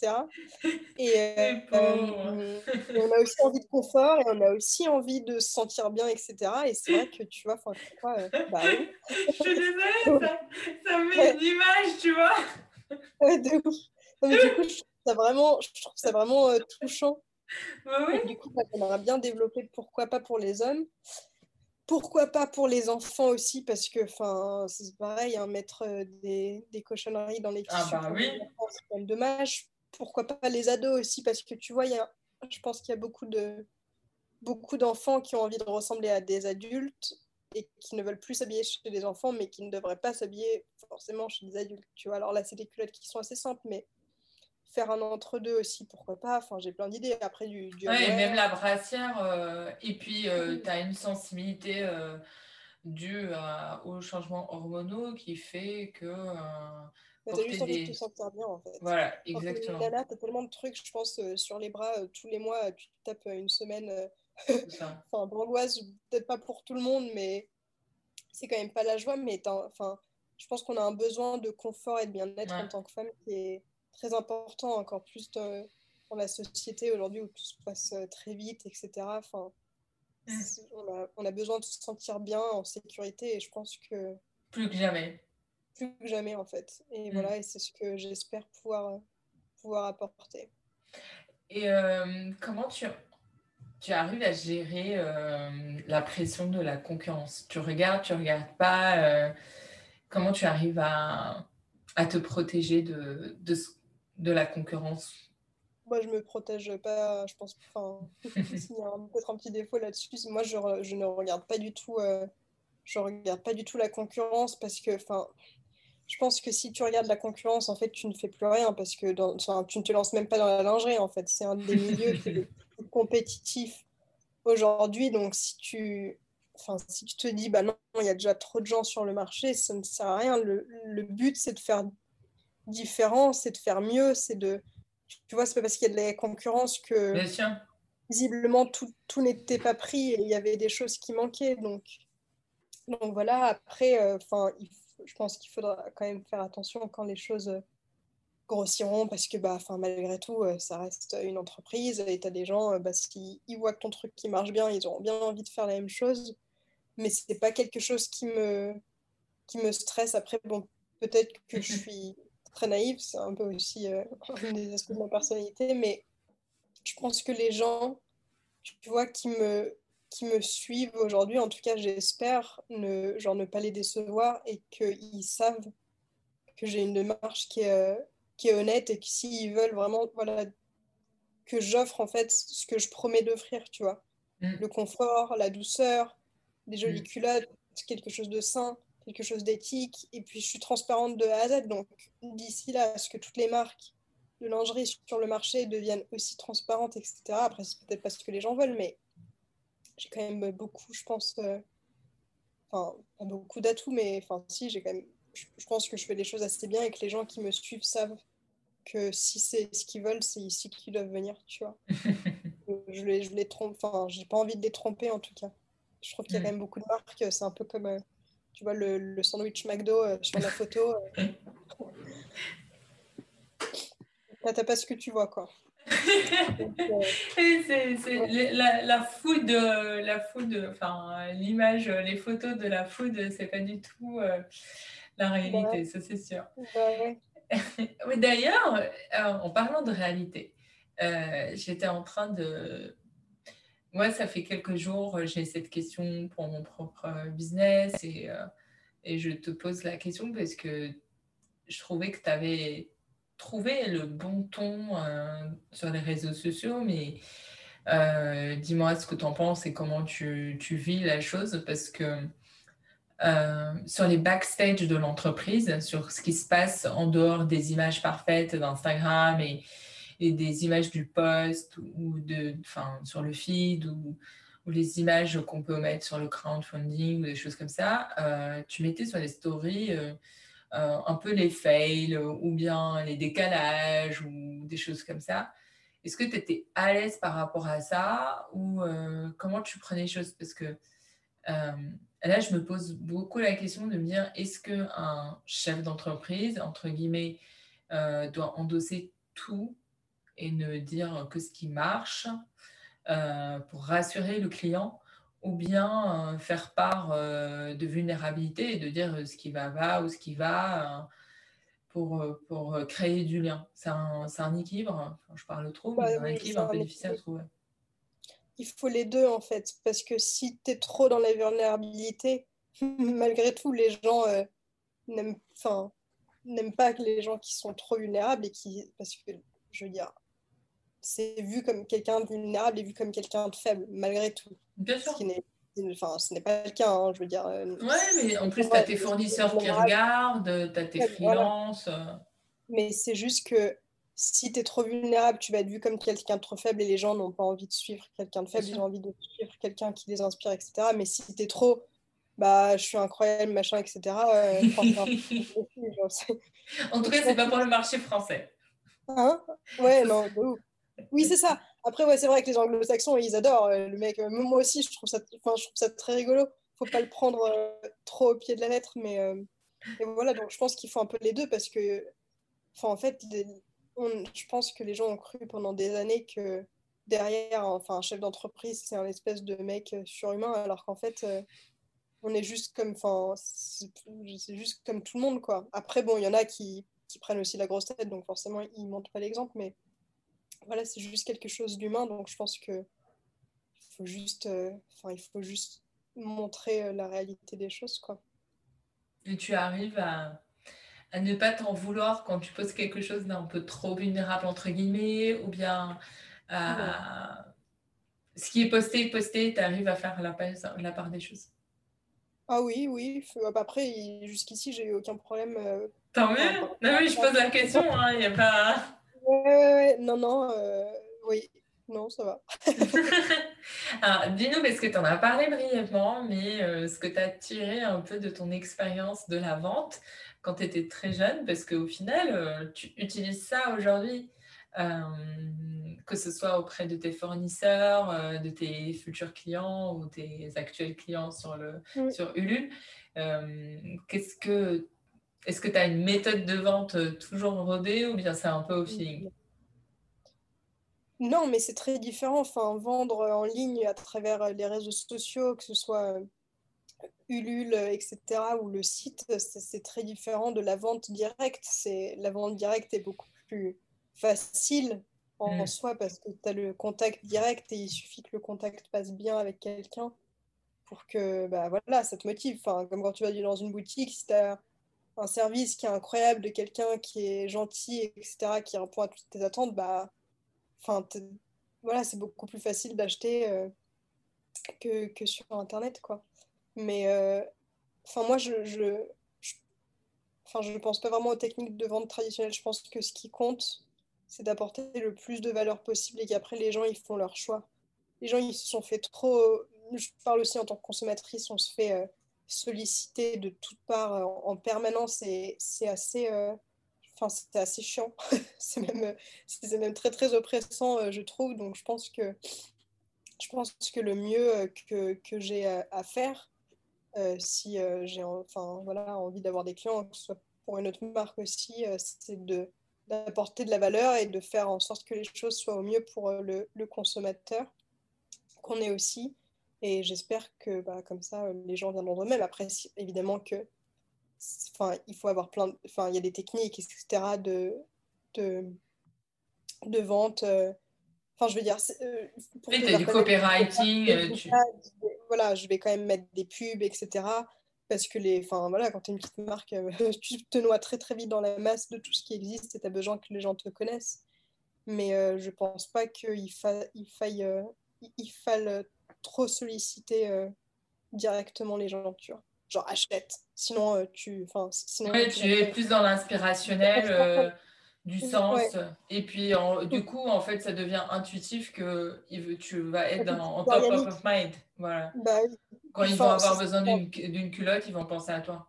[LAUGHS] Et euh, euh, on a aussi envie de confort et on a aussi envie de se sentir bien, etc. Et c'est vrai que tu vois, enfin, euh, bah oui. [LAUGHS] Je suis désolée, ça, ça me met une image, tu vois. [LAUGHS] Ouais, de ouf. mais du coup, je trouve ça vraiment, je trouve ça vraiment touchant. Bah oui. du coup, on aura bien développé, pourquoi pas pour les hommes. Pourquoi pas pour les enfants aussi, parce que c'est pareil, hein, mettre euh, des, des, cochonneries dans les ah tissus, ah bah oui. c'est quand même dommage. Pourquoi pas les ados aussi, parce que tu vois, y a, je pense qu'il y a beaucoup de beaucoup d'enfants qui ont envie de ressembler à des adultes et qui ne veulent plus s'habiller chez des enfants, mais qui ne devraient pas s'habiller forcément chez des adultes. Tu vois, alors là, c'est des culottes qui sont assez simples, mais faire un entre-deux aussi, pourquoi pas. Enfin, j'ai plein d'idées. Après, du. du même la brassière. Euh, et puis, euh, tu as une sensibilité euh, due aux changements hormonaux qui fait que. tu as juste envie de te sentir bien, en fait. Voilà, exactement. Là, tu as tellement de trucs, je pense, sur les bras, tous les mois, tu tapes une semaine. [LAUGHS] enfin, d'angoisse, peut-être pas pour tout le monde, mais c'est quand même pas la joie. Mais enfin, je pense qu'on a un besoin de confort et de bien-être en tant que femme qui est très important, encore plus dans, la société aujourd'hui où tout se passe euh, très vite, etc. Enfin, mm. on, a, besoin de se sentir bien, en sécurité, et je pense que... Plus que jamais. Plus que jamais, en fait. Et mm. voilà, et c'est ce que j'espère pouvoir, pouvoir apporter. Et euh, comment tu, tu arrives à gérer euh, la pression de la concurrence? Tu regardes, tu regardes pas Comment tu arrives à, à te protéger de, de, de la concurrence Moi, je me protège pas, je pense. Enfin, [LAUGHS] il y a peut-être un petit défaut là-dessus. Moi, je, je, ne regarde pas du tout. Euh, je regarde pas du tout la concurrence parce que, enfin, je pense que si tu regardes la concurrence, en fait, tu ne fais plus rien parce que dans, tu ne te lances même pas dans la lingerie. En fait, c'est un des milieux qui est [LAUGHS] compétitif aujourd'hui. Donc, si tu enfin, si tu te dis, bah non, il y a déjà trop de gens sur le marché, ça ne sert à rien. Le, le but, c'est de faire différent, c'est de faire mieux, c'est de. Tu vois, c'est pas parce qu'il y a de la concurrence que. Bien sûr. Visiblement, tout, tout n'était pas pris et il y avait des choses qui manquaient. Donc, donc voilà, après, euh, enfin, je pense qu'il faudra quand même faire attention quand les choses grossiront parce que bah, malgré tout, euh, ça reste une entreprise et tu as des gens, euh, bah, s'ils voient que ton truc qui marche bien, ils auront bien envie de faire la même chose. Mais ce n'est pas quelque chose qui me, qui me stresse. Après, bon, peut-être que je [LAUGHS] suis très naïve, c'est un peu aussi euh, [LAUGHS] un des aspects de ma personnalité, mais je pense que les gens, tu vois, qui me, qui me suivent aujourd'hui, en tout cas, j'espère ne, genre, ne pas les décevoir et qu'ils savent que j'ai une démarche qui est, qui est honnête et que s'ils veulent vraiment voilà, que j'offre en fait ce que je promets d'offrir, tu vois. Mm. Le confort, la douceur, des jolies mm. culottes, quelque chose de sain, quelque chose d'éthique. Et puis je suis transparente de A à Z. Donc d'ici là, à ce que toutes les marques de lingerie sur le marché deviennent aussi transparentes, etc. Après, c'est peut-être pas ce que les gens veulent, mais j'ai quand même beaucoup, je pense, euh, enfin, pas beaucoup d'atouts, mais enfin, si, j'ai quand même je, pense que je fais des choses assez bien et que les gens qui me suivent savent que si c'est ce qu'ils veulent, c'est ici qu'ils doivent venir, tu vois. [LAUGHS] je les, je les trompe, enfin, j'ai pas envie de les tromper en tout cas. Je trouve qu'il y a quand même beaucoup de marques, c'est un peu comme, euh, tu vois, le, le sandwich McDo euh, sur la photo. Euh. [LAUGHS] T'as pas ce que tu vois, quoi. c'est, la, la food, la food, enfin l'image, les photos de la food, c'est pas du tout la réalité, ça c'est sûr. [LAUGHS] D'ailleurs, euh, en parlant de réalité, euh, j'étais en train de... Moi, ça fait quelques jours, j'ai cette question pour mon propre business et, euh, et je te pose la question parce que je trouvais que tu avais trouvé le bon ton sur les réseaux sociaux, mais dis-moi ce que tu en penses et comment tu, tu, vis la chose parce que euh, sur les backstage de l'entreprise, sur ce qui se passe en dehors des images parfaites d'Instagram et, et, des images du post ou de, enfin, sur le feed ou, les images qu'on peut mettre sur le crowdfunding ou des choses comme ça. Euh, tu mettais sur les stories euh, un peu les fails ou bien les décalages ou des choses comme ça. Est-ce que tu étais à l'aise par rapport à ça ou comment tu prenais les choses? Parce que là, je me pose beaucoup la question de me dire, est-ce qu'un chef d'entreprise, entre guillemets, euh, doit endosser tout et ne dire que ce qui marche euh, pour rassurer le client ou bien euh, faire part de vulnérabilité et de dire ce qui va va ou ce qui va pour, pour créer du lien. C'est un, un, équilibre, je parle trop, mais c'est un équilibre un peu difficile à trouver il faut les deux en fait, parce que si tu es trop dans la vulnérabilité, [LAUGHS] malgré tout, les gens euh, n'aiment, pas que les gens qui sont trop vulnérables et qui, parce que je veux dire, c'est vu comme quelqu'un de vulnérable et vu comme quelqu'un de faible, malgré tout. Bien sûr. Ce n'est Enfin, ce n'est pas le cas, hein, je veux dire. Euh, ouais, mais en plus, tu as tes fournisseurs qui regardent, tu as tes freelances. Euh. Mais c'est juste que si tu es trop vulnérable, tu vas être vu comme quelqu'un de trop faible et les gens n'ont pas envie de suivre quelqu'un de faible, ils ont envie de suivre quelqu'un qui les inspire, etc. Mais si tu es trop, bah, je suis incroyable, machin, etc. Euh, [LAUGHS] en tout cas, c'est pas pour le marché français. Hein? Ouais, [LAUGHS] non, Oui, c'est ça. Après, ouais, c'est vrai que les anglo-saxons, ils adorent euh, le mec. Euh, moi aussi, je trouve ça, je trouve ça très rigolo. Faut pas le prendre trop au pied de la lettre, mais voilà. Donc, je pense qu'il faut un peu les deux parce que, en fait, je pense que les gens ont cru pendant des années que derrière, enfin, un chef d'entreprise, c'est un espèce de mec euh, surhumain, alors qu'en fait, euh, on est juste comme, enfin, c'est juste comme tout le monde, quoi. Après, bon, il y en a qui, prennent aussi la grosse tête, donc forcément, ils ne montrent pas l'exemple, mais voilà, c'est juste quelque chose d'humain, donc je pense que il faut juste, euh, enfin, il faut juste montrer la réalité des choses, quoi. Et tu arrives à à ne pas t'en vouloir quand tu poses quelque chose d'un peu trop vulnérable, entre guillemets, ou bien ce qui est posté est posté, tu arrives à faire la, la, part des choses. Ah oui, oui. Après, jusqu'ici, j'ai eu aucun problème. Euh, Tant mieux. Non, mais je pose la question, il hein, n'y a pas. Ouais, non, non, euh, oui, non, ça va. [LAUGHS] dis-nous, parce que tu en as parlé brièvement, mais ce que tu as tiré un peu de ton expérience de la vente quand tu étais très jeune, parce qu'au final, tu utilises ça aujourd'hui que ce soit auprès de tes fournisseurs, euh, de tes futurs clients ou tes actuels clients sur, le, sur Ulule. Euh, qu'est-ce que, est-ce que tu as une méthode de vente euh, toujours rodée ou bien c'est un peu au feeling? Non, mais c'est très différent. Enfin, vendre en ligne à travers les réseaux sociaux, que ce soit Ulule, etc., ou le site, c'est très différent de la vente directe. C'est, la vente directe est beaucoup plus facile en, mm. soi parce que tu as le contact direct et il suffit que le contact passe bien avec quelqu'un pour que bah, voilà, ça te motive. Enfin, comme quand tu vas dans une boutique, si tu as un service qui est incroyable de quelqu'un qui est gentil, etc., qui répond à toutes tes attentes, bah, enfin, voilà, c'est beaucoup plus facile d'acheter euh, que, que, sur Internet. Quoi. Mais euh, enfin, moi, je, je, je, pense pas vraiment aux techniques de vente traditionnelles. Je pense que ce qui compte, c'est d'apporter le plus de valeur possible et qu'après les gens ils font leur choix. Les gens ils se sont fait trop, je parle aussi en tant que consommatrice, on se fait euh, solliciter de toutes parts euh, en, permanence et c'est assez, euh, assez chiant, [LAUGHS] c'est même, même très très oppressant je trouve. Donc je pense que je pense que le mieux que, que j'ai à, faire, si j'ai enfin voilà envie d'avoir des clients, que ce soit pour une autre marque aussi, c'est d'apporter de la valeur et de faire en sorte que les choses soient au mieux pour euh, le, consommateur qu'on est aussi. Et j'espère que bah, comme ça, euh, les gens viendront eux-mêmes. Après, évidemment que, enfin, il faut avoir plein, enfin, il y a des techniques, etc. de, de, de vente. Euh, enfin, je veux dire, pour oui, [LAUGHS] tu as du copywriting. Voilà, je vais quand même mettre des pubs, etc parce que les, enfin voilà, quand tu es une petite marque, euh, [LAUGHS] tu te noies très très vite dans la masse de tout ce qui existe et tu as besoin que les gens te connaissent. Mais euh, je pense pas qu'il fa il faille, euh, il faille trop solliciter directement les gens, tu vois. Genre achète, sinon tu, enfin sinon. tu es plus dans l'inspirationnel [LAUGHS] du sens. Et puis, du coup, en fait, ça devient intuitif que tu vas être en top of mind. Voilà. Bah Quand ils vont avoir besoin d'une culotte, ils vont penser à toi.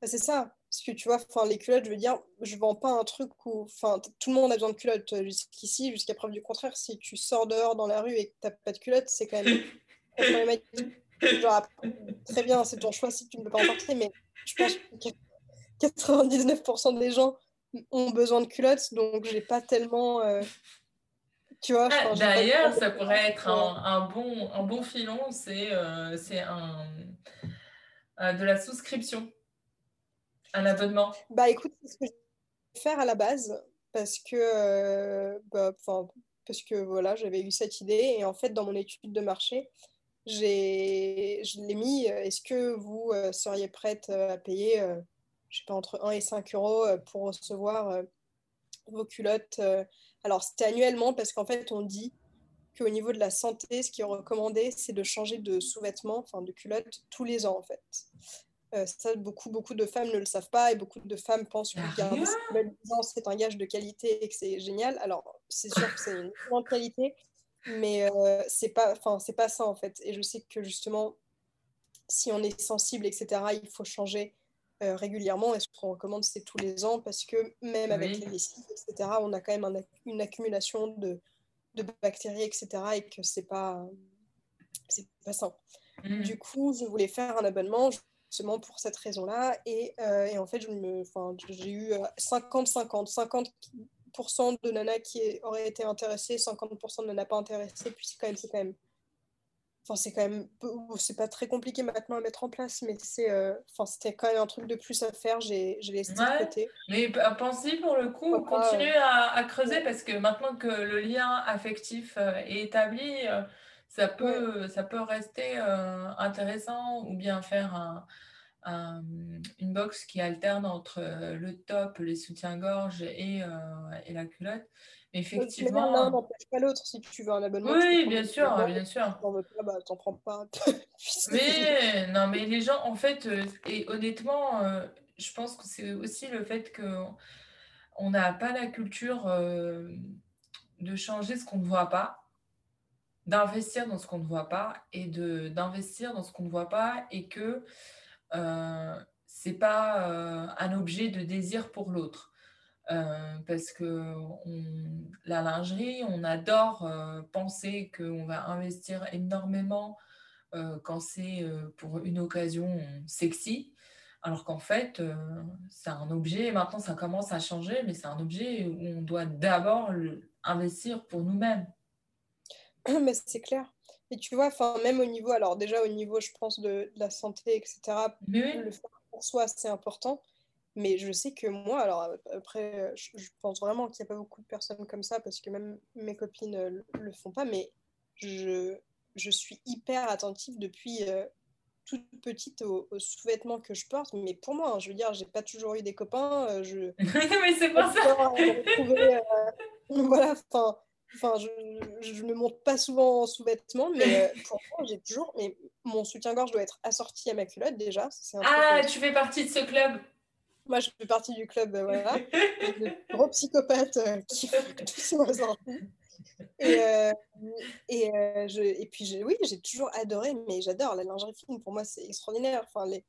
Bah, c'est ça. Parce que tu vois, les culottes, je veux dire, je vends pas un truc où enfin, tout le monde a besoin de culottes euh, jusqu'ici, jusqu'à preuve du contraire. Si tu sors dehors dans la rue et que tu n'as pas de culotte, c'est quand même [LAUGHS] Genre, très bien, c'est ton choix si tu ne peux pas en porter, mais je pense que 99% des gens ont besoin de culottes, donc j'ai pas tellement. Euh, tu vois. Ah, d'ailleurs, ça pourrait être un, bon, un bon filon, c'est euh, c'est un, euh, de la souscription, un abonnement. Bah écoute, c'est ce que je vais faire à la base, parce que, bah, parce que voilà, j'avais eu cette idée, et en fait, dans mon étude de marché, je l'ai mis, est-ce que vous seriez prête à payer je sais pas, entre 1 et 5 euros euh, pour recevoir euh, vos culottes. Euh. Alors, c'était annuellement parce qu'en fait, on dit qu'au niveau de la santé, ce qui est recommandé, c'est de changer de sous-vêtements, enfin de culottes, tous les ans, en fait. Ça, beaucoup, beaucoup de femmes ne le savent pas et beaucoup de femmes pensent que c'est un gage de qualité et que c'est génial. Alors, c'est sûr que c'est une [LAUGHS] grande qualité, mais c'est pas, enfin, c'est pas ça, en fait. Et je sais que justement, si on est sensible, etc., il faut changer euh, régulièrement. Et ce qu'on recommande, c'est tous les ans parce que même avec les lessives, etc., on a quand même une accumulation de, de, bactéries, etc. et que c'est pas, c'est pas sain. Mmh. Du coup, je voulais faire un abonnement justement pour cette raison-là. Et, euh, et, en fait, j'ai eu 50-50. Euh, 50%, de nanas qui auraient été intéressées, 50% de nanas pas intéressées. Puis c'est quand même, c'est quand même Enfin, c'est quand même, c'est pas très compliqué maintenant à mettre en place, mais c'est, euh, enfin, c'était quand même un truc de plus à faire. J'ai, laissé de côté. Mais pensez pour le coup, continuez à, creuser parce que maintenant que le lien affectif euh, est établi, euh, ça peut, ça peut rester intéressant ou bien faire un, une box qui alterne entre le top, les soutiens-gorge et, et la culotte. Effectivement. L'un n'empêche pas l'autre. Si tu veux un abonnement. Oui, bien sûr, bien sûr. Si tu veux pas, bah, t'en prends pas. [LAUGHS] mais non, mais les gens, en fait, euh, et honnêtement, euh, je pense que c'est aussi le fait que on n'a pas la culture euh, de changer ce qu'on ne voit pas. D'investir dans ce qu'on ne voit pas et de d'investir dans ce qu'on ne voit pas et que euh, c'est pas euh, un objet de désir pour l'autre. Euh, parce que la lingerie, on adore penser qu'on va investir énormément quand c'est pour une occasion sexy, alors qu'en fait, c'est un objet, maintenant ça commence à changer, mais c'est un objet où on doit d'abord investir pour nous-mêmes. [CLEARS THROAT] Mais c'est clair. Et tu vois, même au niveau, alors déjà au niveau, je pense, de, la santé, etc., le faire pour soi, c'est important. Mais je sais que moi, alors après, je, pense vraiment qu'il n'y a pas beaucoup de personnes comme ça, parce que même mes copines ne le, font pas, mais je, je suis hyper attentive depuis euh, toute petite aux, sous-vêtements que je porte. Mais pour moi, hein, je veux dire, j'ai pas toujours eu des copains. Euh, je... [LAUGHS] mais c'est pas ça. Euh, [LAUGHS] voilà, enfin Enfin, je ne me monte pas souvent en sous-vêtements, mais euh, [LAUGHS] pour moi, j'ai toujours. Mais mon soutien-gorge doit être assorti à ma culotte déjà. ah, tu fais partie de ce club Moi, je fais partie du club, euh, voilà. [LAUGHS] de gros psychopathes euh, qui font tout ça et, et, je, et puis, oui, j'ai toujours adoré, mais j'adore la lingerie fine. Pour moi, c'est extraordinaire. Enfin, les,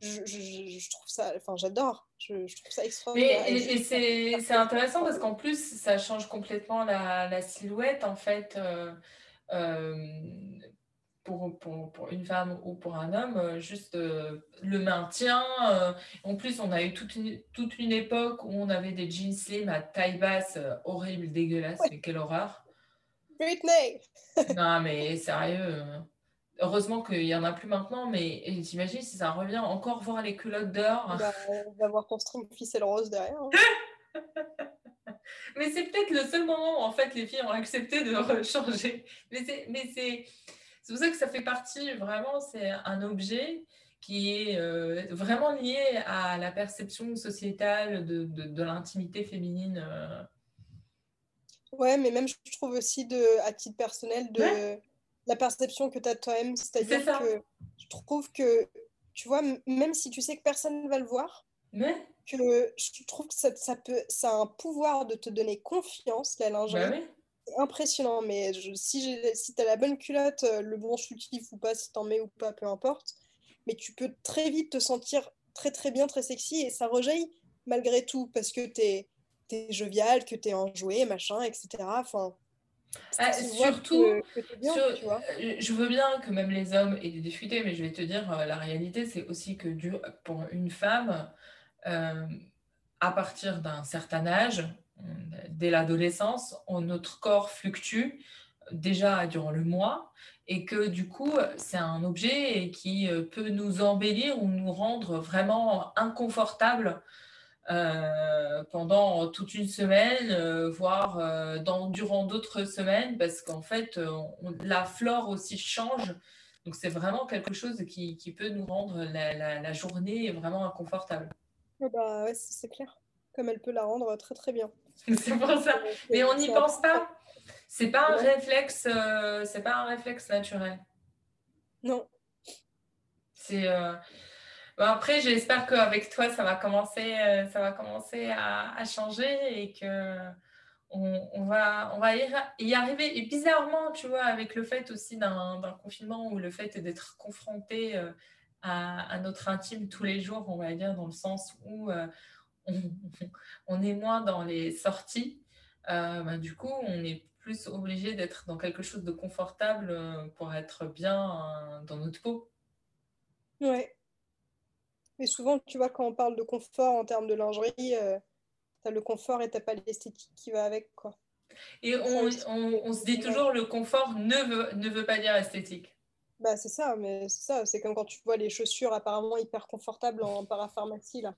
je, trouve ça, enfin j'adore, je, trouve ça extraordinaire. et, c'est intéressant parce qu'en plus ça change complètement la, silhouette en fait. Euh, euh, pour, pour, pour, une femme ou pour un homme, euh, juste le maintien. en plus, on a eu toute une, toute une époque où on avait des jeans slim à taille basse, horrible, dégueulasse, mais quelle horreur. Britney Non, mais sérieux. Heureusement qu'il n'y en a plus maintenant, mais t'imagines si ça revient encore voir les culottes dehors bah, On va voir ton string ficelle rose derrière. Hein. [LAUGHS] mais c'est peut-être le seul moment où en fait les filles ont accepté de changer. Mais c'est pour ça que ça fait partie vraiment, c'est un objet qui est euh, vraiment lié à la perception sociétale de, de, l'intimité féminine. Euh. Ouais, mais même je trouve aussi de, à titre personnel de la perception que tu as de toi-même. C'est-à-dire que je trouve que, tu vois, même si tu sais que personne ne va le voir, mais... que je trouve que ça, ça, peut, ça a un pouvoir de te donner confiance, la lingerie. Bah c'est impressionnant, mais si, si tu as la bonne culotte, euh, le bon soutif ou pas, si tu en mets ou pas, peu importe, mais tu peux très vite te sentir très très bien, très sexy, et ça rejaillit malgré tout, parce que tu es, es, jovial, que tu es enjoué, machin, etc. Enfin, ah, surtout, euh, je veux bien que même les hommes aient des difficultés, mais je vais te dire, euh, la réalité, c'est aussi que pour une femme, euh, à partir d'un certain âge, dès l'adolescence, notre corps fluctue déjà durant le mois et que du coup, c'est un objet qui peut nous embellir ou nous rendre vraiment inconfortables euh, pendant toute une semaine, euh, voire euh, dans, durant d'autres semaines, parce qu'en fait, la flore aussi change. Donc, c'est vraiment quelque chose qui, qui peut nous rendre la, la, journée vraiment inconfortable. bah, ouais, c'est clair. Comme elle peut la rendre très, très bien. [LAUGHS] c'est pour ça. Mais on n'y pense pas. C'est pas un réflexe, c'est pas un réflexe naturel. Non. C'est après, j'espère qu'avec toi, ça va commencer, euh, ça va commencer à, changer et que on, va, on va y, arriver. Et bizarrement, tu vois, avec le fait aussi d'un confinement ou le fait d'être confronté euh, à, notre intime tous les jours, on va dire, dans le sens où euh, on, [LAUGHS] est moins dans les sorties, bah, du coup, on est plus obligé d'être dans quelque chose de confortable pour être bien dans notre peau. Ouais, mais souvent, tu vois, quand on parle de confort en termes de lingerie, euh, tu as le confort et tu pas l'esthétique qui va avec. quoi. Et on, on, se dit toujours le confort ne veut, ne veut pas dire esthétique. Bah, c'est ça, mais c'est ça. C'est comme quand tu vois les chaussures apparemment hyper confortables en parapharmacie. Là.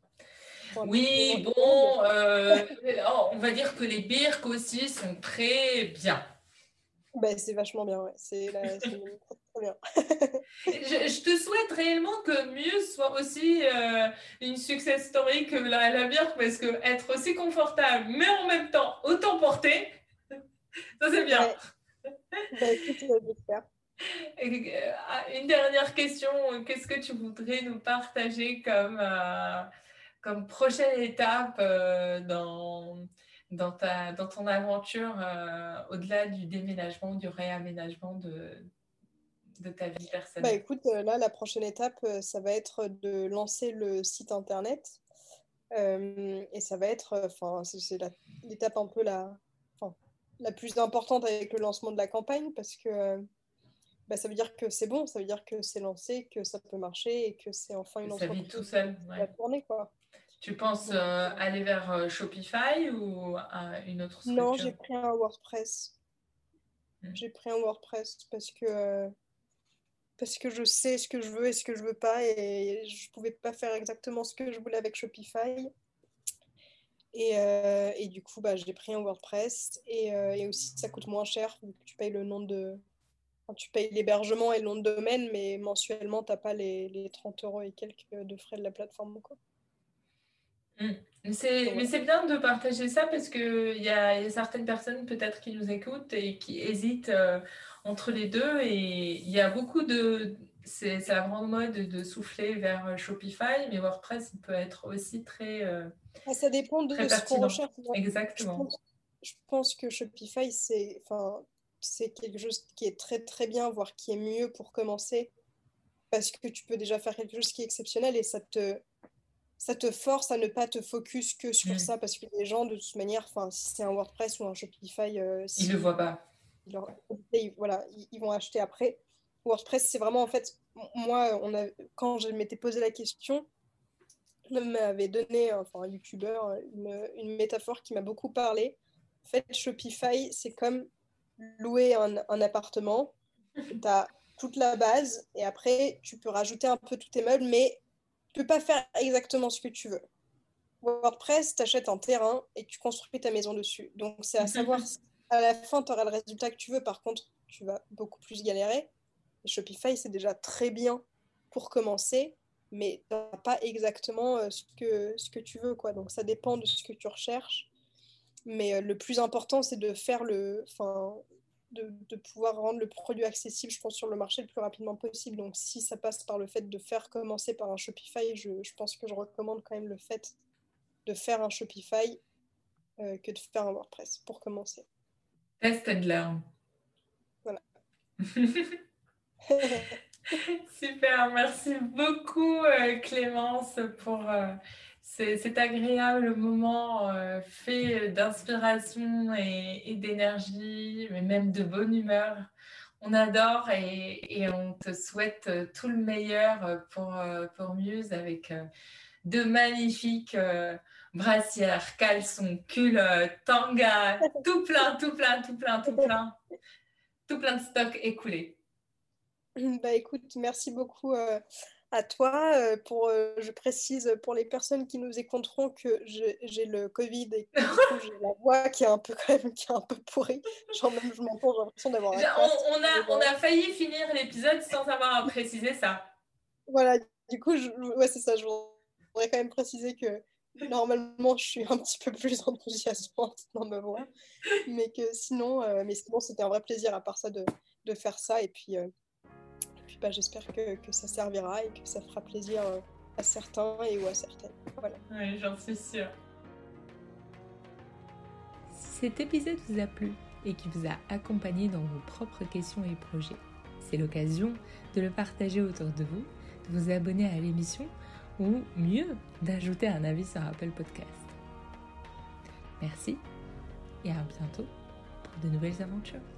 oui, bon, euh, oh, on va dire que les birques aussi sont très bien. Bah, c'est vachement bien, ouais. C'est [LAUGHS] trop bien. je, te souhaite réellement que Muse soit aussi euh, une success story que la, la Birk, parce que être aussi confortable, mais en même temps autant porter, [LAUGHS] ça c'est bien. Bah, écoute, euh, une dernière question, qu'est-ce que tu voudrais nous partager comme, euh, comme prochaine étape dans dans, ta, dans ton aventure au-delà du déménagement, du réaménagement de, de ta vie personnelle? Bah, Écoute, là, la prochaine étape, ça va être de lancer le site internet. et ça va être, enfin, c'est l'étape un peu la, la plus importante avec le lancement de la campagne parce que bah, ça veut dire que c'est bon, ça veut dire que c'est lancé, que ça peut marcher et que c'est enfin une entreprise vit tout seul, qui va tourner. Quoi. Tu penses euh, aller vers euh, Shopify ou une autre structure? Non, j'ai pris un WordPress. Hmm. J'ai pris un WordPress parce que, parce que je sais ce que je veux et ce que je veux pas et je pouvais pas faire exactement ce que je voulais avec Shopify. Et, euh, et, du coup, bah, j'ai pris un WordPress et, et, aussi ça coûte moins cher vu que tu payes le nom de, tu payes l'hébergement et le nom de domaine, mais mensuellement, tu n'as pas les, les, 30 euros et quelques de frais de la plateforme. Quoi. Mmh. Mais c'est bien de partager ça parce qu'il y a, y a certaines personnes peut-être qui nous écoutent et qui hésitent euh, entre les deux. Et il y a beaucoup de... C'est la grande mode de souffler vers Shopify, mais WordPress peut être aussi très... Euh, ah, ça dépend de ce qu'on recherche. Exactement. Je pense, que Shopify, c'est... Enfin, c'est quelque chose qui est très très bien, voire qui est mieux pour commencer, parce que tu peux déjà faire quelque chose qui est exceptionnel et ça te, ça te force à ne pas te focus que sur mm. ça, parce que les gens, de toute manière, si c'est un WordPress ou un Shopify, euh, ils ne le voient pas. Ils, voilà, ils, vont acheter après. WordPress, c'est vraiment en fait, moi, on a, quand je m'étais posé la question, on m'avait donné, enfin un YouTuber, une, une métaphore qui m'a beaucoup parlé. En fait, Shopify, c'est comme louer un, appartement, [LAUGHS] tu as toute la base et après tu peux rajouter un peu tous tes meubles, mais tu peux pas faire exactement ce que tu veux. WordPress, tu achètes un terrain et tu construis ta maison dessus. Donc c'est à [LAUGHS] savoir, à la fin, tu auras le résultat que tu veux, par contre, tu vas beaucoup plus galérer. Shopify, c'est déjà très bien pour commencer, mais tu n'as pas exactement euh, ce que, tu veux. Quoi. Donc ça dépend de ce que tu recherches. Mais euh, le plus important, c'est de pouvoir rendre le produit accessible, je pense, sur le marché le plus rapidement possible. Donc, si ça passe par le fait de faire commencer par un Shopify, je, je pense que je recommande quand même le fait de faire un Shopify euh, que de faire un WordPress pour commencer. Test and learn. Voilà. [LAUGHS] Super, merci beaucoup euh, Clémence pour cet agréable moment euh, fait d'inspiration et, d'énergie, mais même de bonne humeur. On adore et, on te souhaite tout le meilleur pour, euh, pour Muse avec euh, de magnifiques brassières, caleçons, culottes, tanga, [LAUGHS] tout plein, tout plein, tout plein, tout plein, tout plein de stocks écoulés. Bah écoute, merci beaucoup à toi. Euh, pour, euh, je précise pour les personnes qui nous écouteront que j'ai le Covid et que j'ai la [LAUGHS] voix qui est un peu quand même qui est un peu pourrie. Genre même je m'entends, j'ai l'impression d'avoir. On, on, a, on a failli finir l'épisode sans avoir à préciser ça. Voilà, du coup, je, ouais, c'est ça. Je voudrais quand même préciser que normalement je suis un petit peu plus [LAUGHS] enthousiasmante dans ma voix, mais que sinon, euh, mais sinon c'était un vrai plaisir à part ça de, de faire ça et puis bah, j'espère que, que, ça servira et que ça fera plaisir euh, à certains et ou à certaines. Voilà. Oui, j'en suis sûre. Si cet épisode vous a plu et qui vous a accompagné dans vos propres questions et projets, c'est l'occasion de le partager autour de vous, de vous abonner à l'émission ou mieux, d'ajouter un avis sur Apple Podcast. Merci et à bientôt pour de nouvelles aventures.